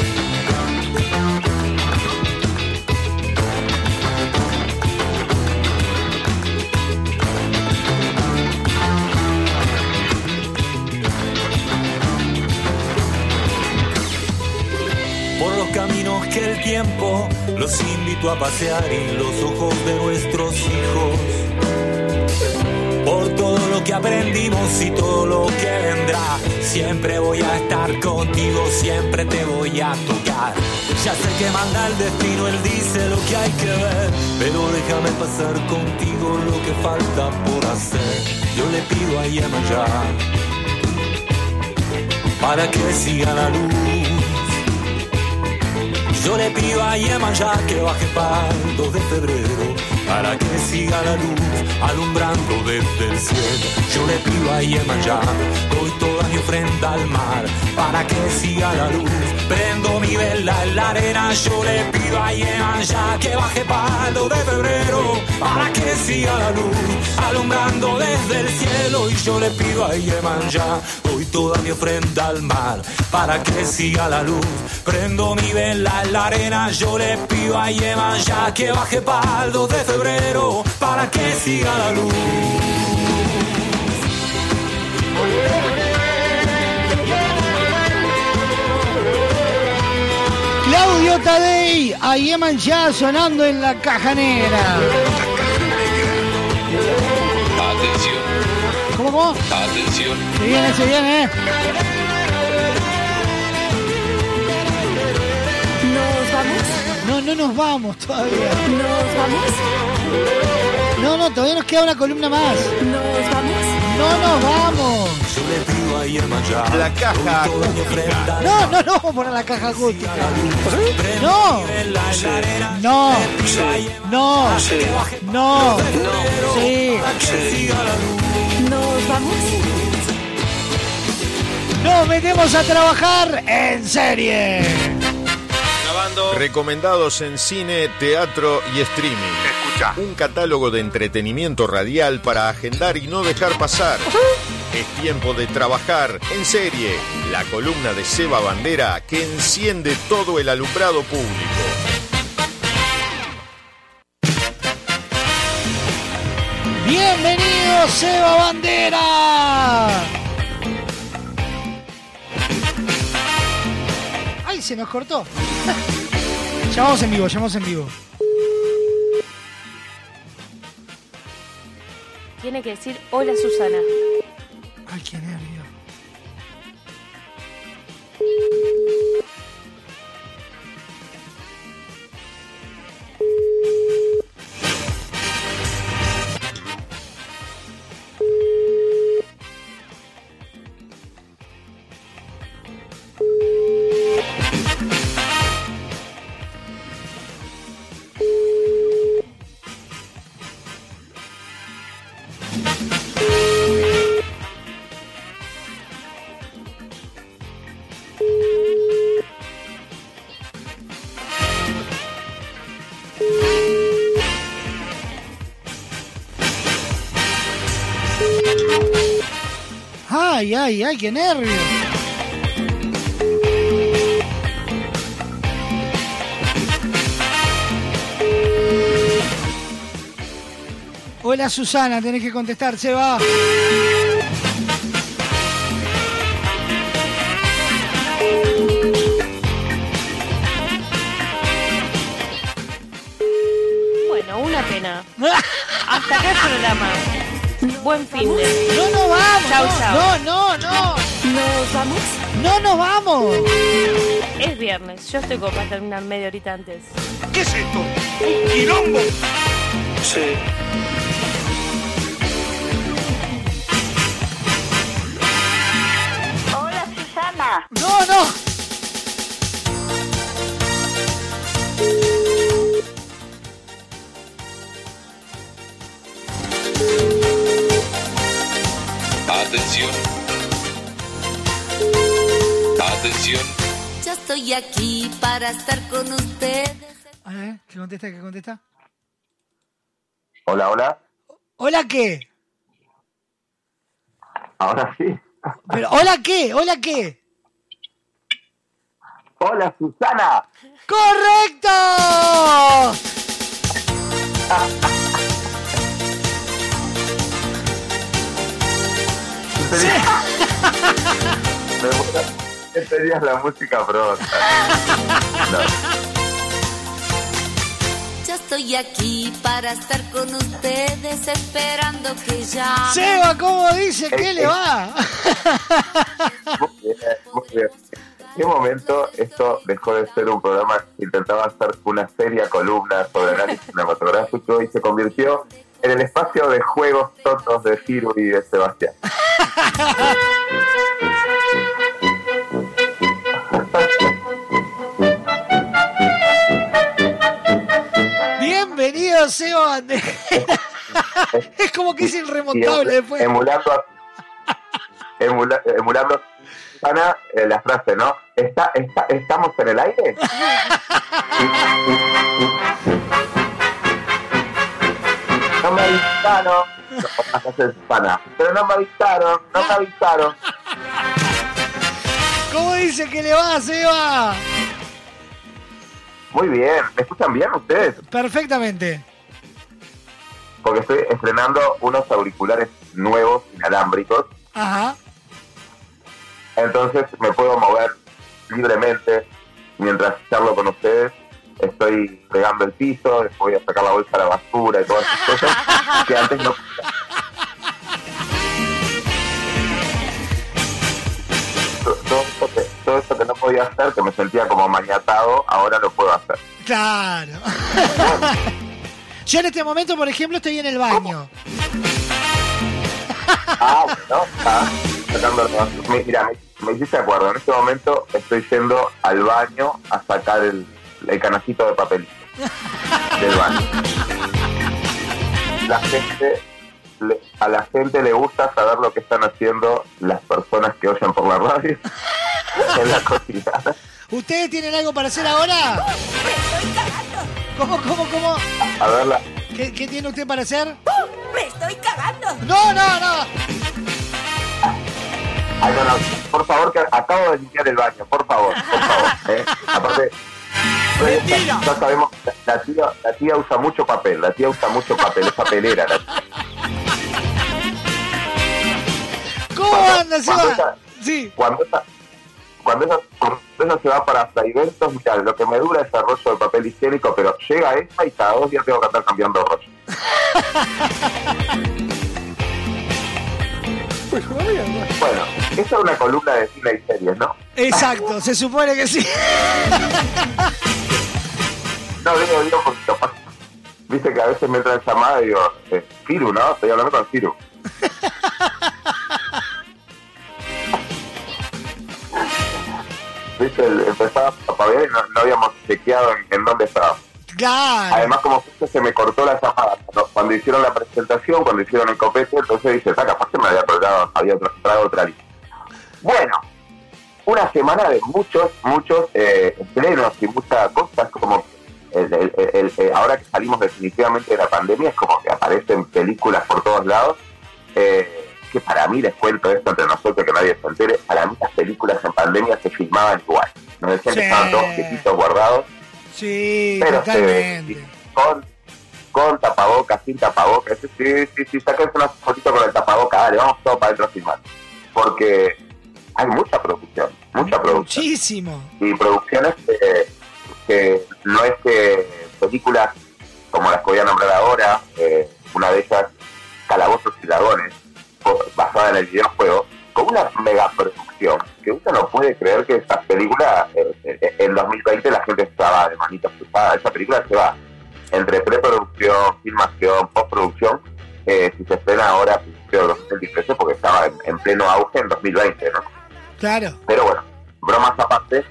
Los invito a pasear y los ojos de nuestros hijos por todo lo que aprendimos y todo lo que vendrá. Siempre voy a estar contigo, siempre te voy a tocar. Ya sé que manda el destino, él dice lo que hay que ver, pero déjame pasar contigo lo que falta por hacer. Yo le pido a Yemayá para que siga la luz. Yo le pido a Yemayá que baje para el 2 de febrero para que siga la luz alumbrando desde el cielo. Yo le pido a Yemayá, doy toda mi ofrenda al mar para que siga la luz. Prendo mi vela en la arena, yo le pido a Yemayá que baje 2 de febrero para que siga la luz alumbrando desde el cielo. Y yo le pido a Yemayá, doy toda mi ofrenda al mar para que siga la luz. Prendo mi vela en la arena, yo le pido a Yemayá que baje 2 de febrero para que siga la luz. Claudio Tadei, a Yeman ya sonando en la caja negra. Atención, ¿Cómo, cómo? atención. Se viene, se viene, eh. ¿Nos vamos? No, no nos vamos todavía. ¿Nos vamos? No, no, todavía nos queda una columna más. ¿Nos vamos? No nos vamos. La caja acústica. No, no, no vamos a poner la caja acústica. No. No. No. No. Sí. ¿Nos vamos? Nos metemos a trabajar en serie. Recomendados en cine, teatro y streaming. Escucha. Un catálogo de entretenimiento radial para agendar y no dejar pasar. Es tiempo de trabajar en serie. La columna de Seba Bandera que enciende todo el alumbrado público. Bienvenido, Seba Bandera. Ay, se nos cortó. Llamamos en vivo, llamamos en vivo. Tiene que decir hola Susana. Ay, ay, qué nervio. Hola Susana, tenés que contestar, se va. Bueno, una pena. Hasta acá el programa. Buen fin de. Vamos. ¡No nos vamos! Es viernes, yo estoy como para terminar media horita antes. ¿Qué es esto? ¿Un quilombo? Sí. Hola Susana. ¡No, no! Aquí para estar con ustedes. A ver, ¿qué contesta? ¿Qué contesta? Hola, hola. ¿Hola qué? Ahora sí. Pero, ¿hola qué? ¿Hola qué? Hola, Susana. ¡Correcto! Me que tenías la música pronta. No. Yo estoy aquí para estar con ustedes esperando que ya. Seba, ¿cómo dice? ¿Qué le va? Muy bien, muy bien. ¿En qué momento esto dejó de ser un programa que intentaba hacer una seria columna sobre análisis cinematográfico y se convirtió en el espacio de juegos tontos de Firu y de Sebastián? Seba es como que es irremontable después. Emulando a, emula- emulando a Susana, eh, la frase, ¿no? ¿Está, está, ¿Estamos en el aire? No me avisaron. Susana. Pero no me avisaron, no me avisaron. ¿Cómo dice que le va, Seba? Muy bien, ¿me escuchan bien ustedes? Perfectamente. Porque estoy estrenando unos auriculares nuevos, inalámbricos. Ajá. Entonces me puedo mover libremente mientras charlo con ustedes. Estoy pegando el piso, voy a sacar la bolsa de la basura y todas esas cosas que antes no. Todo esto, que, todo esto que no podía hacer, que me sentía como maniatado, ahora lo puedo hacer. Claro. Yo en este momento, por ejemplo, estoy en el baño. Ah, bueno, ah, sacando Mira, me, me hiciste acuerdo. En este momento estoy yendo al baño a sacar el, el canacito de papelito del baño. La gente, le- a la gente le gusta saber lo que están haciendo las personas que oyen por la radio en la cotidiana. ¿Ustedes tienen algo para hacer ahora? ¿Cómo, cómo, cómo? A verla. ¿Qué, qué tiene usted para hacer? ¡Me estoy cagando! No, no, no. Ay, no, no, por favor, que acabo de limpiar el baño, por favor, por favor. ¿eh? Aparte, ya, ya sabemos, la, tía, la tía usa mucho papel, la tía usa mucho papel, es papelera. la tía. ¿Cómo anda, cuando Seba? esa- Sí. Cuando esa, cuando esa, se va para eventos, mira, lo que me dura es el rollo de papel higiénico, pero llega esa y cada dos días tengo que andar cambiando rollo. Bueno, esa es una columna de cine y series, ¿no? Exacto, se supone que sí. No, digo, digo, porque capaz, viste que a veces me entran llamadas y digo, eh, Firu, ¿no? Estoy hablando con Firu. Viste, empezaba a paviar y no, no habíamos chequeado en, en dónde. Claro. Además, como justo se me cortó la llamada cuando, hicieron la presentación, cuando hicieron el copete, entonces dije, "Ah, capaz que me había colgado, había otra, traído otra lista. Bueno, una semana de muchos, muchos eh, estrenos y muchas cosas, como el- el- el- el- eh, ahora que salimos definitivamente de la pandemia, es como que aparecen películas por todos lados. eh, que para mí, les cuento esto entre nosotros, que nadie se entere, para mí las películas en pandemia se filmaban igual. Nos decían que Sí. estaban todos quietitos guardados, Sí, pero totalmente. se, con, con tapabocas, sin tapabocas. Sí, sí, sí, sáquense una fotito con el tapabocas, dale, vamos todos para adentro a filmar. Porque hay mucha producción, mucha producción. Muchísimo. Y producciones que, que no es que películas como las que voy a nombrar ahora, eh, una de ellas, Calabozos y Dragones, co- basada en el videojuego, con una megaproducción, que puede creer que esa película, eh, eh, en 2020 la gente estaba de manitas cruzadas. Esa película se va entre preproducción, filmación, postproducción, eh, si se estrena ahora, creo, 2013, porque estaba en, en pleno auge en 2020, ¿no? Claro. Pero bueno, bromas aparte,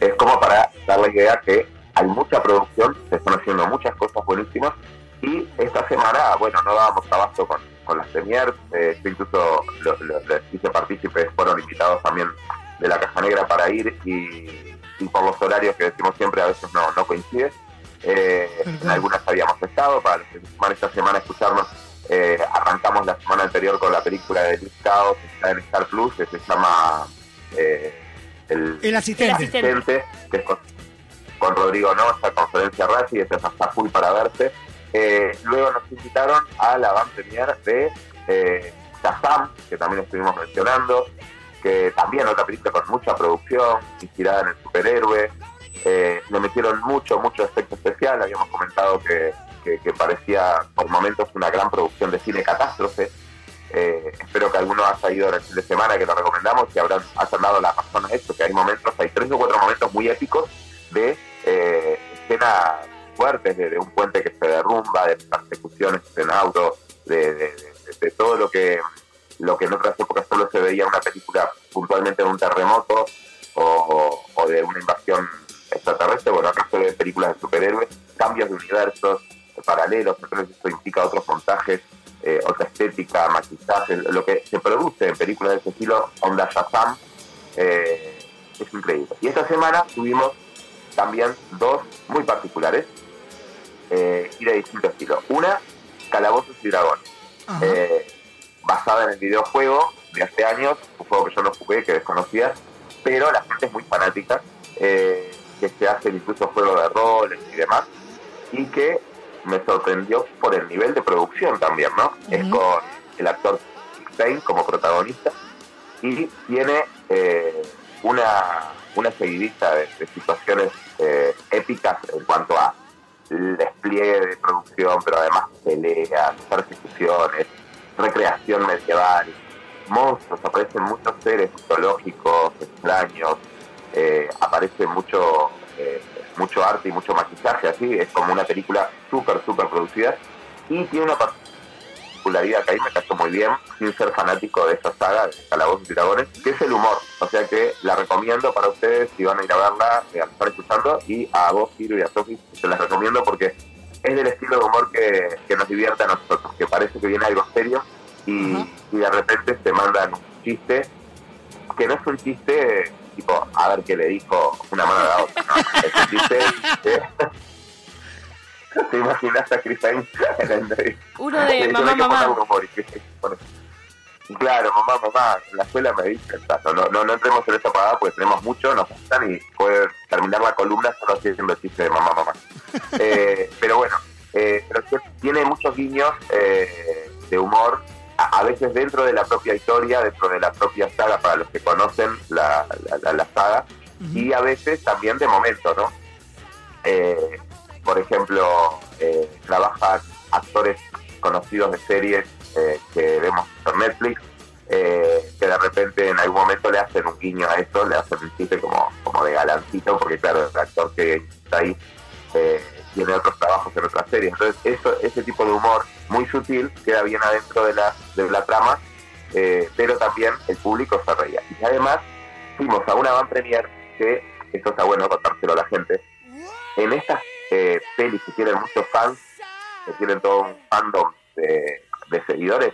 es como para dar la idea que hay mucha producción, se están haciendo muchas cosas buenísimas y esta semana, bueno, no dábamos abasto con, con las premiers, eh, yo incluso lo- lo- les hice partícipes, fueron invitados también de la Caja Negra para ir y, y por los horarios que decimos siempre a veces no, no coincide. Eh, en algunas habíamos estado, para los que suman esta semana escucharnos, eh, arrancamos la semana anterior con la película de Liz Chaos, está en Star Plus, que se llama eh, el, El asistente. asistente, que es con, con Rodrigo Noza, conferencia Razi, ese es hasta full para verse. Eh, luego nos invitaron a la van de eh, que también estuvimos mencionando, que también otra película con mucha producción, inspirada en el superhéroe. Eh, le metieron mucho, mucho efecto especial. Habíamos comentado que, que- parecía por momentos una gran producción de cine catástrofe. Eh, espero que alguno haya ido en el fin de semana, que lo recomendamos, y habrán, hayan dado la razón a esto, que hay momentos, hay tres o cuatro momentos muy épicos de escenas fuertes, de, un puente que se derrumba, de persecuciones en auto, de, todo lo que lo que en otras épocas solo se veía una película puntualmente de un terremoto o, de una invasión extraterrestre, bueno, acá se ven películas de superhéroes, cambios de universos paralelos, entonces eso implica otros montajes, eh, otra estética, maquillaje, lo que se produce en películas de ese estilo, Onda Shazam, eh, es increíble. Y esta semana tuvimos también dos muy particulares eh, y de distinto estilo. Una, Calabozos y Dragones, eh, basada en el videojuego de hace años, un juego que yo no jugué, que desconocía, pero la gente es muy fanática, eh, que se hacen incluso juegos de roles y demás, y que me sorprendió por el nivel de producción también, ¿no? Es con el actor Stein como protagonista y tiene eh, una, una seguidilla de, de situaciones épicas en cuanto a el despliegue de producción, pero además peleas, persecuciones, recreación medieval, monstruos, aparecen muchos seres mitológicos, extraños, eh, aparece mucho eh, mucho arte y mucho maquillaje, así, es como una película súper, súper producida. Y tiene una particularidad que ahí me cayó muy bien, sin ser fanático de esa saga de Calabozos y Dragones, que es el humor, o sea que la recomiendo para ustedes si van a ir a verla, eh, a estar escuchando, y a vos, Ciro, y a Sofi, se las recomiendo porque es del estilo de humor que, que nos divierte a nosotros, que parece que viene algo serio y, y de repente te mandan un chiste que no es un chiste tipo, a ver qué le dijo una mano a la otra, no, es un chiste que- ¿Te imaginas a Chris Pine en? Uno de Sí, mamá, mamá. pone, Claro, mamá, mamá, en la escuela me dicen tanto. No, no, no entremos en esa parada porque tenemos mucho, nos gustan y puede terminar la columna solo haciendo el chiste de mamá, mamá. Eh, pero bueno, eh, pero tiene muchos guiños eh, de humor, a, a veces dentro de la propia historia, dentro de la propia saga, para los que conocen la, la, la- la saga, y a veces también de momento, ¿no? Eh, por ejemplo, eh, trabajan actores conocidos de series eh, que vemos por Netflix, eh, que de repente en algún momento le hacen un guiño a eso, le hacen un chiste como, como de galancito, porque claro, el actor que está ahí eh, tiene otros trabajos en otras series. Entonces, eso, ese tipo de humor muy sutil queda bien adentro de la, de la trama, eh, pero también el público se reía. Y además, fuimos a una van premier que, esto está bueno contárselo a la gente, en estas eh, pelis que tienen muchos fans, que tienen todo un fandom de, de seguidores,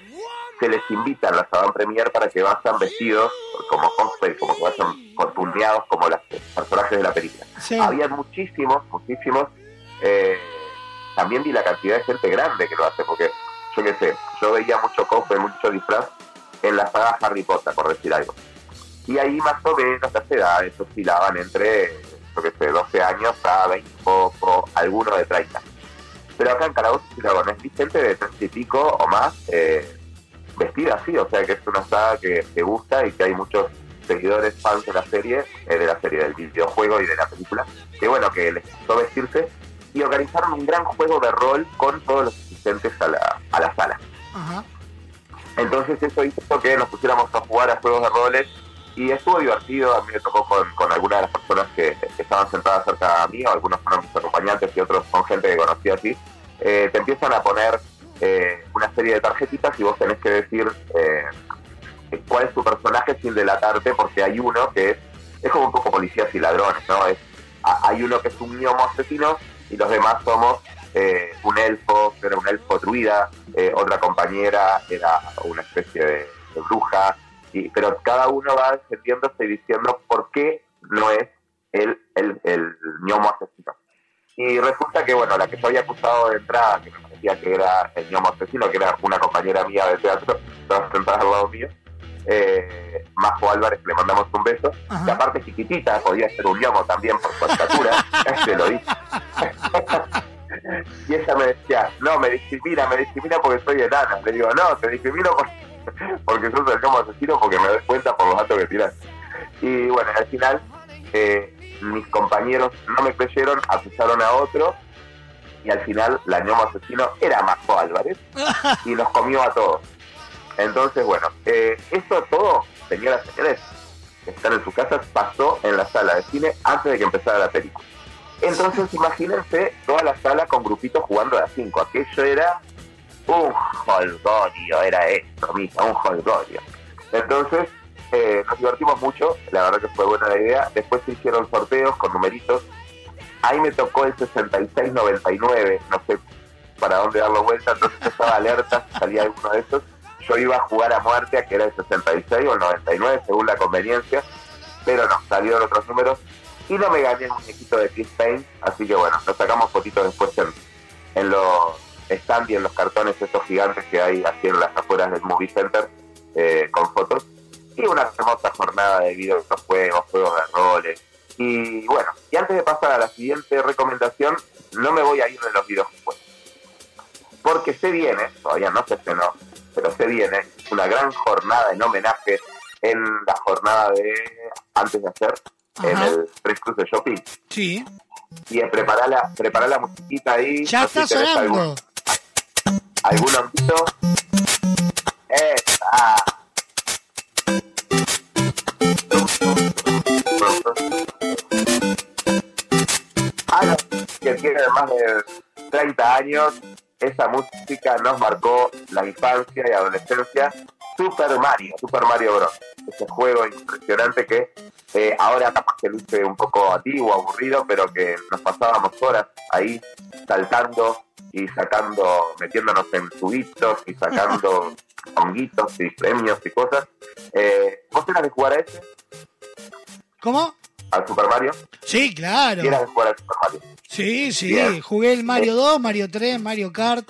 se les invita a la avant premier para que vayan vestidos como cosplay, como que vayan contuneados como los personajes de la película. Sí. Había muchísimos, muchísimos. eh, también vi la cantidad de gente grande que lo hace, porque yo qué sé, yo veía mucho cosplay, mucho disfraz en la saga Harry Potter, por decir algo. Y ahí más o menos las edades oscilaban entre, yo qué sé, 12 años a 20 poco, algunos de 30. Pero acá en Calabozos y Dragones vi gente de 30 y pico o más eh, vestida así, o sea que es una saga que, que gusta y que hay muchos seguidores fans de la serie, eh, de la serie, del videojuego y de la película, que bueno, que les gustó vestirse y organizaron un gran juego de rol con todos los asistentes a la, a la sala. Ajá. Entonces eso hizo que nos pusiéramos a jugar a juegos de roles y estuvo divertido, a mí me tocó con, algunas de las personas que estaban sentadas cerca de mí, o algunos fueron mis acompañantes y otros son gente que conocí así, eh, te empiezan a poner eh, una serie de tarjetitas y vos tenés que decir eh, cuál es tu personaje sin delatarte, porque hay uno que es, es como un poco policías y ladrones, ¿no? Es, hay uno que es un gnomo asesino y los demás somos eh, un elfo, era un elfo druida, eh, otra compañera era una especie de bruja, y, pero cada uno va defendiéndose y diciendo por qué no es el, el, el gnomo asesino. Y resulta que, bueno, la que yo había acusado de entrada, que me parecía que era el gnomo asesino, que era una compañera mía de teatro, estaba sentada al lado mío, eh, Majo Álvarez, le mandamos un beso, que aparte chiquitita, podía ser un gnomo también por su estatura, se lo dije. y ella me decía, no, me discrimina, me discrimina porque soy enana. Le digo, no, te discrimino por- porque sos el gnomo asesino porque me doy cuenta por los datos que tiras. Y bueno, al final eh, mis compañeros no me creyeron, acusaron a otro y al final la gnomo asesino era Majo Álvarez y nos comió a todos. Entonces, bueno, eh, eso todo, señoras y señores, que están en sus casas, pasó en la sala de cine antes de que empezara la película. Entonces, imagínense toda la sala con grupitos jugando a cinco. Aquello era un holgorio, era esto, misa, un holgorio. Entonces, eh, nos divertimos mucho, la verdad que fue buena la idea. Después se hicieron sorteos con numeritos. Ahí me tocó el 66-99, no sé para dónde darlo vuelta, entonces estaba alerta, salía alguno de esos. Yo iba a jugar a muerte a que era el 66 o el 99, según la conveniencia, pero no, salieron otros números y no me gané el muñequito de Chris Payne, así que bueno, nos sacamos fotitos después en los stand y en los cartones estos gigantes que hay aquí en las afueras del Movie Center eh, con fotos. Y una hermosa jornada de videojuegos, juegos de roles. Y bueno, y antes de pasar a la siguiente recomendación, no me voy a ir de los videojuegos. Porque se viene, todavía no se estrenó, pero se viene una gran jornada en homenaje en la jornada de antes de hacer, en Ajá. el Press Cruise de Shopping. Sí. Y preparar la, preparar la musiquita ahí. Ya no está si tenés sonando. algún- ¿Algún hondito? ¡Esa! A los que tienen más de 30 años, esa música nos marcó la infancia y adolescencia. Super Mario, Super Mario Bros. Ese juego impresionante que eh, ahora capaz que luce un poco antiguo, aburrido, pero que nos pasábamos horas ahí saltando y sacando, metiéndonos en tubitos y sacando honguitos y premios y cosas. Eh, ¿Vos eras de jugar a ese, ¿Cómo? Al Super Mario? Sí, claro. ¿Y eras de jugar al Super Mario? Sí, sí. Bien. Jugué el Mario 2, Mario 3, Mario Kart.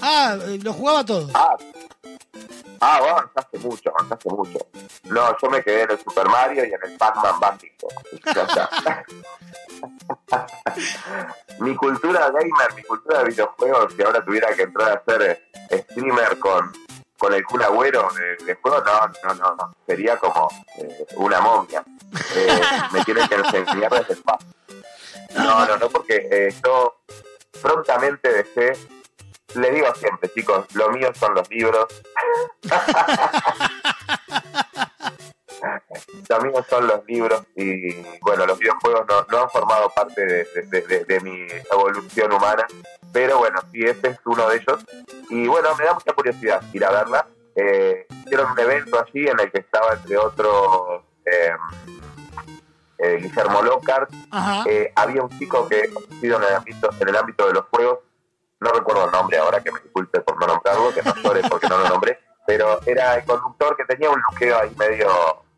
Ah, eh, lo jugaba todo. Ah, ah, vos avanzaste mucho, avanzaste mucho. No, yo me quedé en el Super Mario y en el Pac-Man básico. Mi cultura gamer, mi cultura de videojuegos, si ahora tuviera que entrar a ser eh, streamer con, con el Kun Agüero de, de juego, no, no, no. Sería como eh, una momia. Eh, me tienen que enseñar desde el paso. No, no, no, porque eh, yo prontamente dejé les digo siempre, chicos, lo mío son los libros. mío son los libros y bueno, los videojuegos no, no han formado parte de, de- de- de mi evolución humana, pero bueno, sí, este es uno de ellos. Y bueno, me da mucha curiosidad ir a verla. Eh, hicieron un evento allí en el que estaba entre otros eh, eh, Guillermo Lockhart, eh, había un chico que conocido en el ámbito, en el ámbito de los juegos, no recuerdo el nombre ahora, que me disculpe por no nombrarlo, que no llore porque no lo nombré, pero era el conductor que tenía un luqueo ahí medio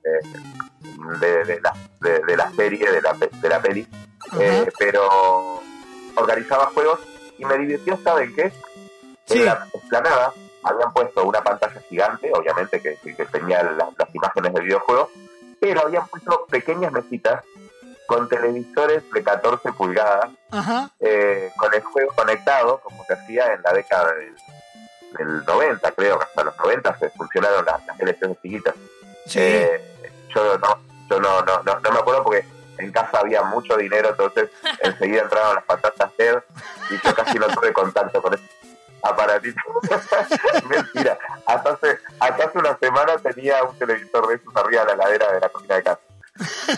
de, de la, de, de la serie, de la, de la peli, eh, pero organizaba juegos y me divirtió, ¿saben qué? En la explanada habían puesto una pantalla gigante, obviamente que, tenía la- las imágenes del videojuego, pero habían puesto pequeñas mesitas con televisores de 14 pulgadas eh, con el juego conectado, como se hacía en la década del, del 90, creo que hasta los 90 se funcionaron las, las televisiones chiquitas. Eh, yo no, yo no, no, no, no me acuerdo porque en casa había mucho dinero, entonces enseguida entraron las pantallas LED y yo casi no tuve contacto con eso. aparatito. Mentira. Hasta hace, hasta hace una semana tenía un televisor de esos arriba de la ladera de la cocina de casa.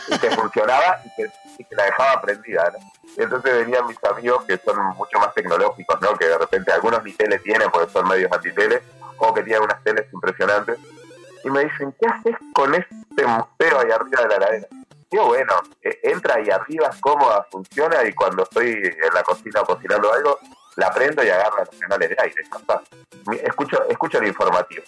Y que funcionaba y que, y que la dejaba prendida, ¿no? Y entonces venían mis amigos que son mucho más tecnológicos, ¿no? Que de repente algunos ni tele tienen porque son medios antitele, o que tienen unas teles impresionantes. Y me dicen, ¿qué haces con este museo ahí arriba de la ladera? Digo, bueno, eh, entra ahí arriba, es cómoda, funciona y cuando estoy en la cocina cocinando algo, la prendo y agarra los canales de aire. Escucho, escucho el informativo.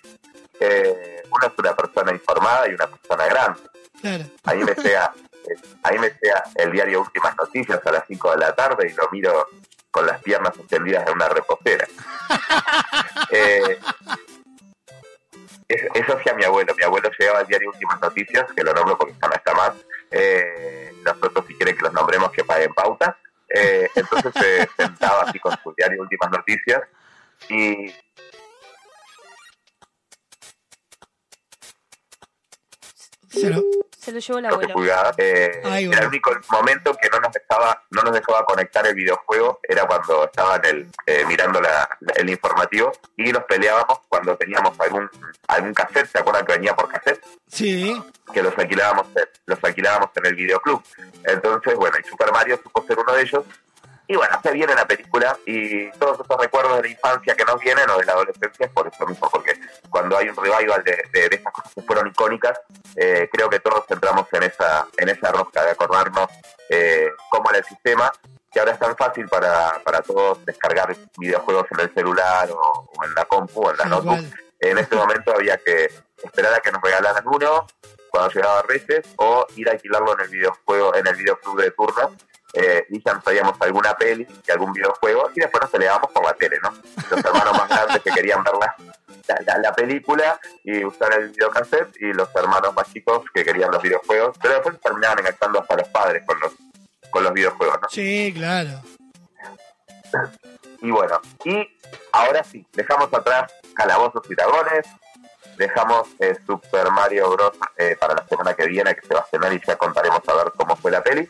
Eh, una es una persona informada y una persona grande. Claro. Ahí me sea, eh, ahí me sea el diario Últimas Noticias a las 5 de la tarde y lo miro con las piernas extendidas en una reposera. Eh, es- eso hacía mi abuelo. Mi abuelo llegaba al diario Últimas Noticias, que lo nombro porque ya no está más. Eh, nosotros, si quieren que los nombremos, que paguen pauta. Eh, entonces se sentaba así con su diario Últimas Noticias y Se lo- Se lo llevó el 12 abuelo. pulgadas. Eh, Ay, era el único momento que no nos dejaba no nos dejaba conectar el videojuego era cuando estaba en el, eh, mirando la- la- el informativo y nos peleábamos cuando teníamos algún algún cassette, ¿se acuerdan que venía por cassette? Sí. Que los alquilábamos en- los alquilábamos en el videoclub. Entonces, bueno, y Super Mario supo ser uno de ellos. Y bueno, se viene la película y todos esos recuerdos de la infancia que nos vienen o de la adolescencia es por eso mismo, porque cuando hay un revival de, de, de estas cosas que fueron icónicas, eh, creo que todos entramos en esa en esa rosca de acordarnos eh, cómo era el sistema, que ahora es tan fácil para, para todos descargar videojuegos en el celular o, o en la compu o en la notebook. cual. En ese momento había que esperar a que nos regalaran uno cuando llegaba Reyes o ir a alquilarlo en el videojuego, en el videoclub de turno. Eh, y ya nos traíamos alguna peli y algún videojuego y después nos peleábamos por la tele, ¿no? Los hermanos más grandes que querían ver la, la, la- la película y usar el videocassette y los hermanos más chicos que querían los videojuegos, pero después terminaban enganchando hasta los padres con los, con los videojuegos, ¿no? Sí, claro. Y bueno, y ahora sí, dejamos atrás Calabozos y Dragones, dejamos eh, Super Mario Bros. eh, para la semana que viene, que se va a estrenar y ya contaremos a ver cómo fue la peli.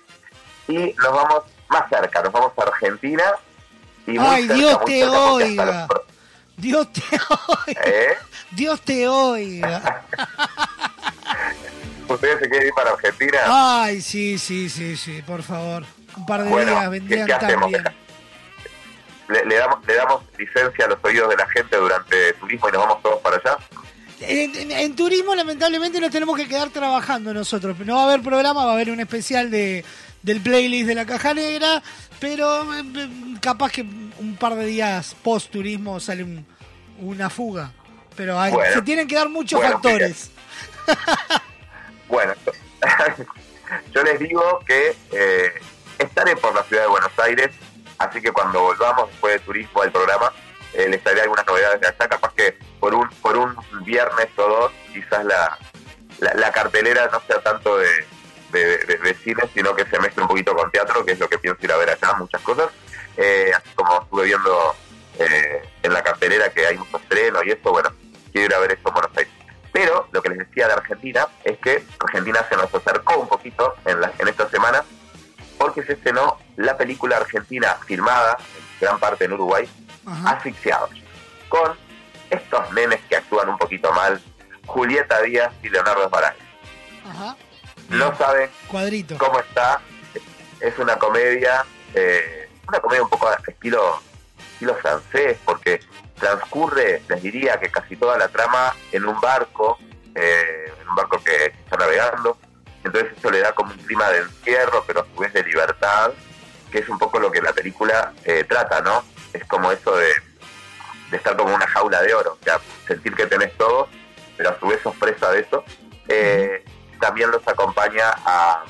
Y nos vamos más cerca, nos vamos a Argentina. Y muy Ay, cerca, Dios muy te cerca, oiga. los- Dios te oiga. ¿Eh? Dios te oiga. ¿Ustedes se quieren ir para Argentina? Ay, sí, sí, sí, sí, por favor. Un par de Bueno, días ¿qué- vendrían qué tan hacemos? bien. Le, le damos, le damos licencia a los oídos de la gente durante el turismo y nos vamos todos para allá. En, en- en turismo, lamentablemente, nos tenemos que quedar trabajando nosotros. No va a haber programa, va a haber un especial de, del playlist de la Caja Negra, pero eh, capaz que un par de días post turismo sale un- una fuga. Pero hay- Bueno. se tienen que dar muchos Bueno, factores. Bueno, yo les digo que eh, estaré por la ciudad de Buenos Aires, así que cuando volvamos después de turismo al programa, eh, les traeré algunas novedades de allá, capaz que por un por un viernes o dos, quizás la, la, la cartelera no sea tanto de, de, de- de cine, sino que se mezcle un poquito con teatro, que es lo que pienso ir a ver allá, muchas cosas. Eh, así como estuve viendo eh, en la cartelera que hay mucho estreno y eso, bueno, quiero ir a ver eso en Buenos Aires. Pero lo que les decía de Argentina es que Argentina se nos acercó un poquito en, la- en esta semana porque se estrenó la película argentina filmada, en gran parte en Uruguay, Asfixiados, con estos nenes que actúan un poquito mal, Julieta Díaz y Leonardo. Ajá. No saben Cuadrito. cómo está, es una comedia, eh, una comedia un poco estilo, estilo francés, porque transcurre, les diría que casi toda la trama en un barco, eh, en un barco que está navegando, entonces eso le da como un clima de encierro, pero a su vez de libertad, que es un poco lo que la película eh, trata, ¿no? Es como eso de, de estar como una jaula de oro, o sea, sentir que tenés todo, pero a su vez sos presa de eso. Eh, También los acompaña a,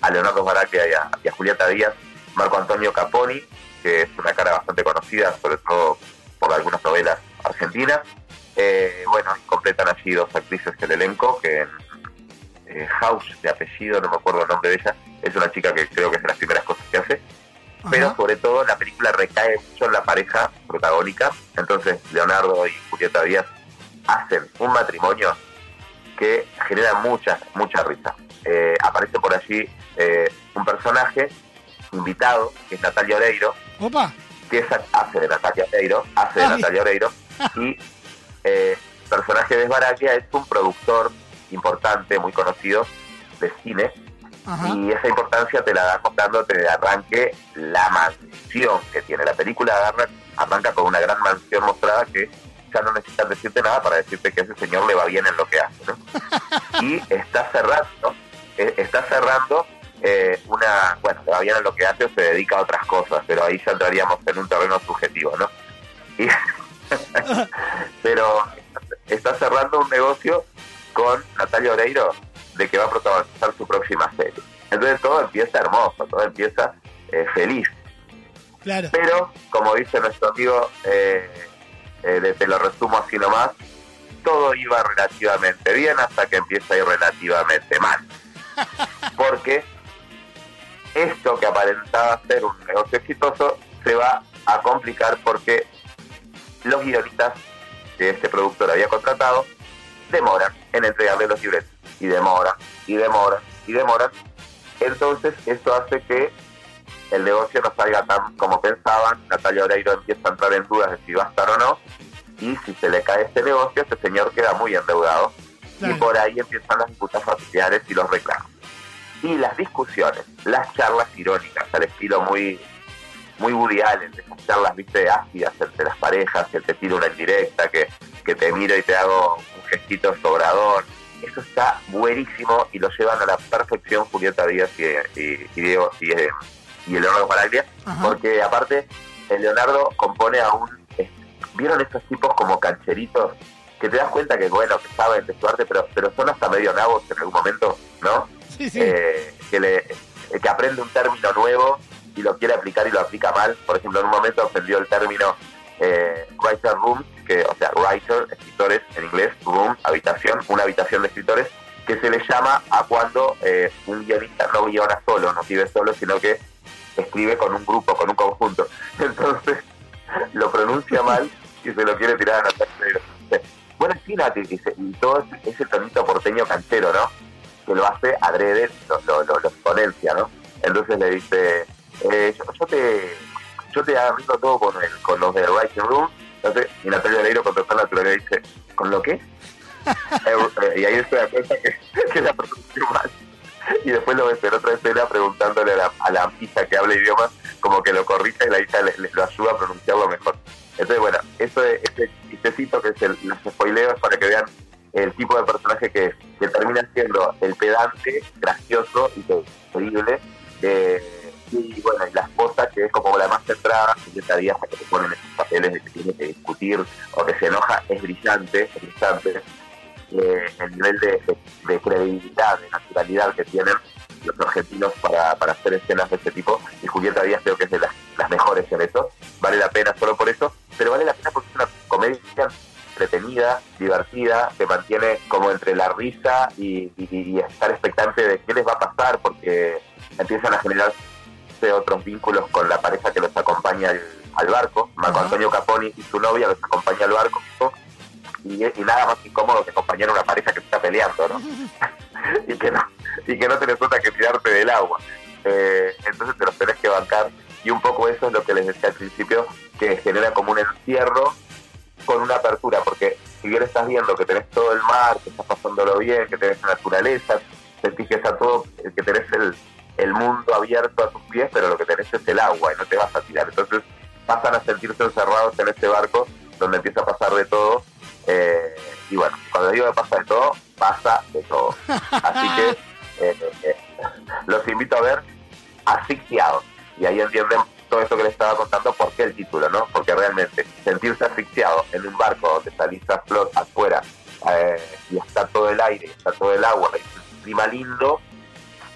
a Leonardo Baracchia y a, y a Julieta Díaz, Marco Antonio Caponi, que es una cara bastante conocida, sobre todo por algunas novelas argentinas. Eh, bueno, y completan allí dos actrices del elenco, que en eh, House de apellido, no me acuerdo el nombre de ella, es una chica que creo que es de las primeras cosas que hace. Pero sobre todo la película recae mucho en la pareja protagónica. Entonces Leonardo y Julieta Díaz hacen un matrimonio que genera mucha, mucha risa. Eh, aparece por allí eh, un personaje invitado, que es Natalia Oreiro, Opa. que esa hace de Natalia Oreiro, hace de Ah. Natalia Oreiro, y eh, el personaje de Esbaraquia es un productor importante, muy conocido de cine, Ajá. y esa importancia te la da contándote de arranque la mansión que tiene. La película arranca con una gran mansión mostrada que ya no necesitan decirte nada para decirte que ese señor le va bien en lo que hace. ¿no? Y está cerrando, eh, está cerrando eh, una, bueno, le va bien en lo que hace o se dedica a otras cosas, pero ahí ya entraríamos en un terreno subjetivo, ¿no? Y- pero está cerrando un negocio con Natalia Oreiro de que va a protagonizar su próxima serie. Entonces todo empieza hermoso, todo empieza eh, feliz. Claro. Pero, como dice nuestro amigo, eh, eh, te lo resumo así nomás, todo iba relativamente bien hasta que empieza a ir relativamente mal. Porque esto que aparentaba ser un negocio exitoso se va a complicar porque los guionistas que este productor había contratado demoran en entregarle los libretos y demoran y demoran y demoran entonces esto hace que el negocio no salga tan como pensaban Natalia Oreiro empieza a entrar en dudas de si va a estar o no y si se le cae este negocio este señor queda muy endeudado. Y por ahí empiezan las disputas familiares y los reclamos. Y las discusiones las charlas irónicas al estilo muy muy Woody Allen, de esas charlas, viste, ácidas entre las parejas, que te tiro una indirecta, que, que te miro y te hago un gestito sobrador. Eso está buenísimo y lo llevan a la perfección Julieta Díaz y, y, y Diego y, eh, y Leonardo Baraglia, Ajá. porque aparte el Leonardo compone a un... ¿Vieron estos tipos como cancheritos? Que te das cuenta que, bueno, que saben de su arte, pero, pero son hasta medio nabos en algún momento, ¿no? Sí, sí. Eh, que, le, que aprende un término nuevo y lo quiere aplicar y lo aplica mal. Por ejemplo, en un momento aprendió el término eh, writer room, que, o sea, writer, escritores en inglés, room, habitación, una habitación de escritores, que se le llama a cuando eh, un guionista no guiona solo, no escribe solo, sino que escribe con un grupo, con un conjunto. Entonces, lo pronuncia mal y se lo quiere tirar a Natalia Bueno, sí, Nati, dice, y todo ese, tonito porteño canchero, ¿no? Que lo hace adrede, lo, lo, lo, lo exponencia, ¿no? Entonces le dice, eh, yo, yo te yo te arreglo todo con, el, con los de Writing Room. Entonces, y Natalia Oreiro con total naturalidad dice, ¿con lo qué? Eh, eh, y ahí se da cuenta que, que la. Y después lo ves en otra escena preguntándole a la, a la que habla idiomas, como que lo corrige y la hija le, le- lo ayuda a pronunciarlo mejor. Entonces, bueno, eso es, este chistecito que es el, los spoileos para que vean el tipo de personaje que, que termina siendo el pedante, gracioso y terrible. eh, y bueno, y la esposa que es como la más centrada, que esa día que se ponen esos papeles de que tiene que discutir o que se enoja, es brillante, es brillante. Eh, el nivel de, de- de credibilidad, de naturalidad que tienen los argentinos para, para hacer escenas de ese tipo, y Julieta Díaz creo que es de las, las mejores en eso, vale la pena solo por eso, pero vale la pena porque es una comedia entretenida, divertida, que mantiene como entre la risa y, y- y estar expectante de qué les va a pasar, porque empiezan a generarse otros vínculos con la pareja que los acompaña al, al barco. Marco. Antonio Caponi y su novia los acompaña al barco. Y, y nada más incómodo que acompañar a una pareja que está peleando, ¿no? y que no y que no tenés otra que tirarte del agua. Eh, entonces te los tenés que bancar. Y un poco eso es lo que les decía al principio, que genera como un encierro con una apertura, porque si bien estás viendo que tenés todo el mar, que estás pasándolo bien, que tenés la naturaleza, sentís que está todo, que tenés el, el mundo abierto a tus pies, pero lo que tenés es el agua y no te vas a tirar. Entonces pasan a sentirse encerrados en este barco donde empieza a pasar de todo. Eh, y bueno, cuando digo que pasa de todo, pasa de todo. Así que eh, eh, los invito a ver asfixiados. Y ahí entienden todo esto que les estaba contando, por qué el título, ¿no? Porque realmente sentirse asfixiado en un barco donde salís a flot afuera eh, y está todo el aire, está todo el agua, y un clima lindo,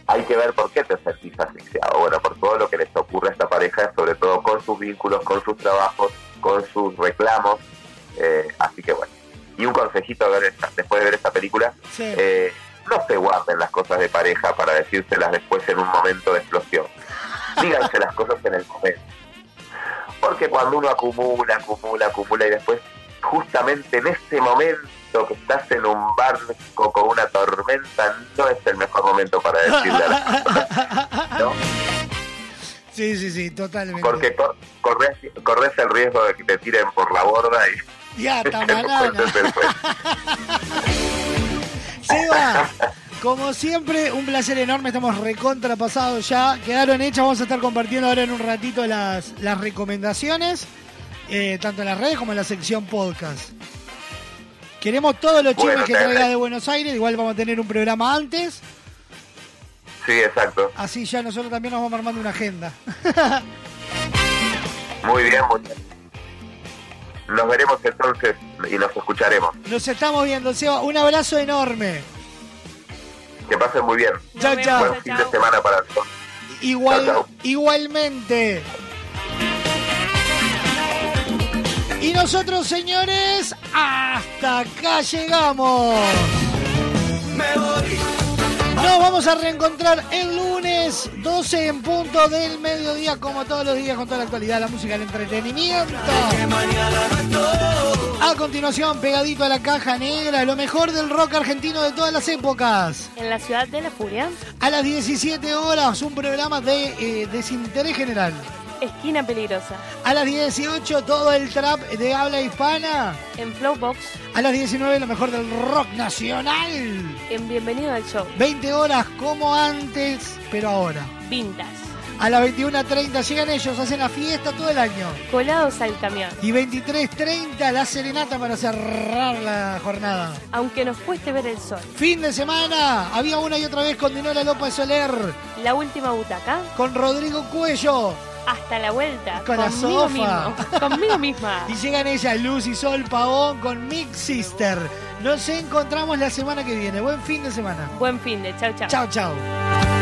hay que ver por qué te sentís asfixiado. Bueno, por todo lo que les ocurre a esta pareja, sobre todo con sus vínculos, con sus trabajos, con sus reclamos. Eh, así que bueno. Y un consejito ver esta- después de ver esta película, Sí. eh, no se guarden las cosas de pareja para decírselas después en un momento de explosión. Díganse las cosas en el momento. Porque cuando uno acumula, acumula, acumula y después, justamente en ese momento que estás en un barco con una tormenta, no es el mejor momento para decirle a las cosas, ¿no? Sí, sí, sí, totalmente. Porque con corres, corres el riesgo de que te tiren por la borda y Ya, después. Seba, como siempre, un placer enorme. Estamos recontrapasados ya. Quedaron hechas. Vamos a estar compartiendo ahora en un ratito las, las recomendaciones, eh, tanto en las redes como en la sección podcast. Queremos todos los chismes Bueno, que traiga de Buenos Aires. Igual vamos a tener un programa antes. Sí, exacto. Así ya nosotros también nos vamos armando una agenda. Muy bien, muy bien. Nos veremos entonces y nos escucharemos. Nos estamos viendo, Seba. Un abrazo enorme. Que pasen muy bien. Chao, chao. Buen fin de semana para todos. Igual, igualmente. Y nosotros, señores, hasta acá llegamos. Nos vamos a reencontrar el lunes 12 en punto del mediodía, como todos los días, con toda la actualidad, la música, el entretenimiento. A continuación, pegadito a la caja negra, lo mejor del rock argentino de todas las épocas. En la ciudad de la furia, A las 17 horas, un programa de eh, desinterés general. Esquina peligrosa. A las 18, todo el trap de habla hispana. En Flowbox, A las 19, lo mejor del rock nacional. en Bienvenido al Show. 20 horas como antes, pero ahora. Vintage. A las 21.30 llegan ellos, hacen la fiesta todo el año. Colados al camión. Y 23.30 la serenata para cerrar la jornada. Aunque nos cueste ver el sol. Fin de semana, había una y otra vez con Dinola López Soler, La última butaca. con Rodrigo Cuello. Hasta la vuelta. Con la conmigo sofa. mismo. Conmigo misma. Y llegan ellas, Luz y Sol Pavón con Mix Sister. Nos encontramos la semana que viene. Buen fin de semana. Buen fin de. Chau, chau. Chao, chao.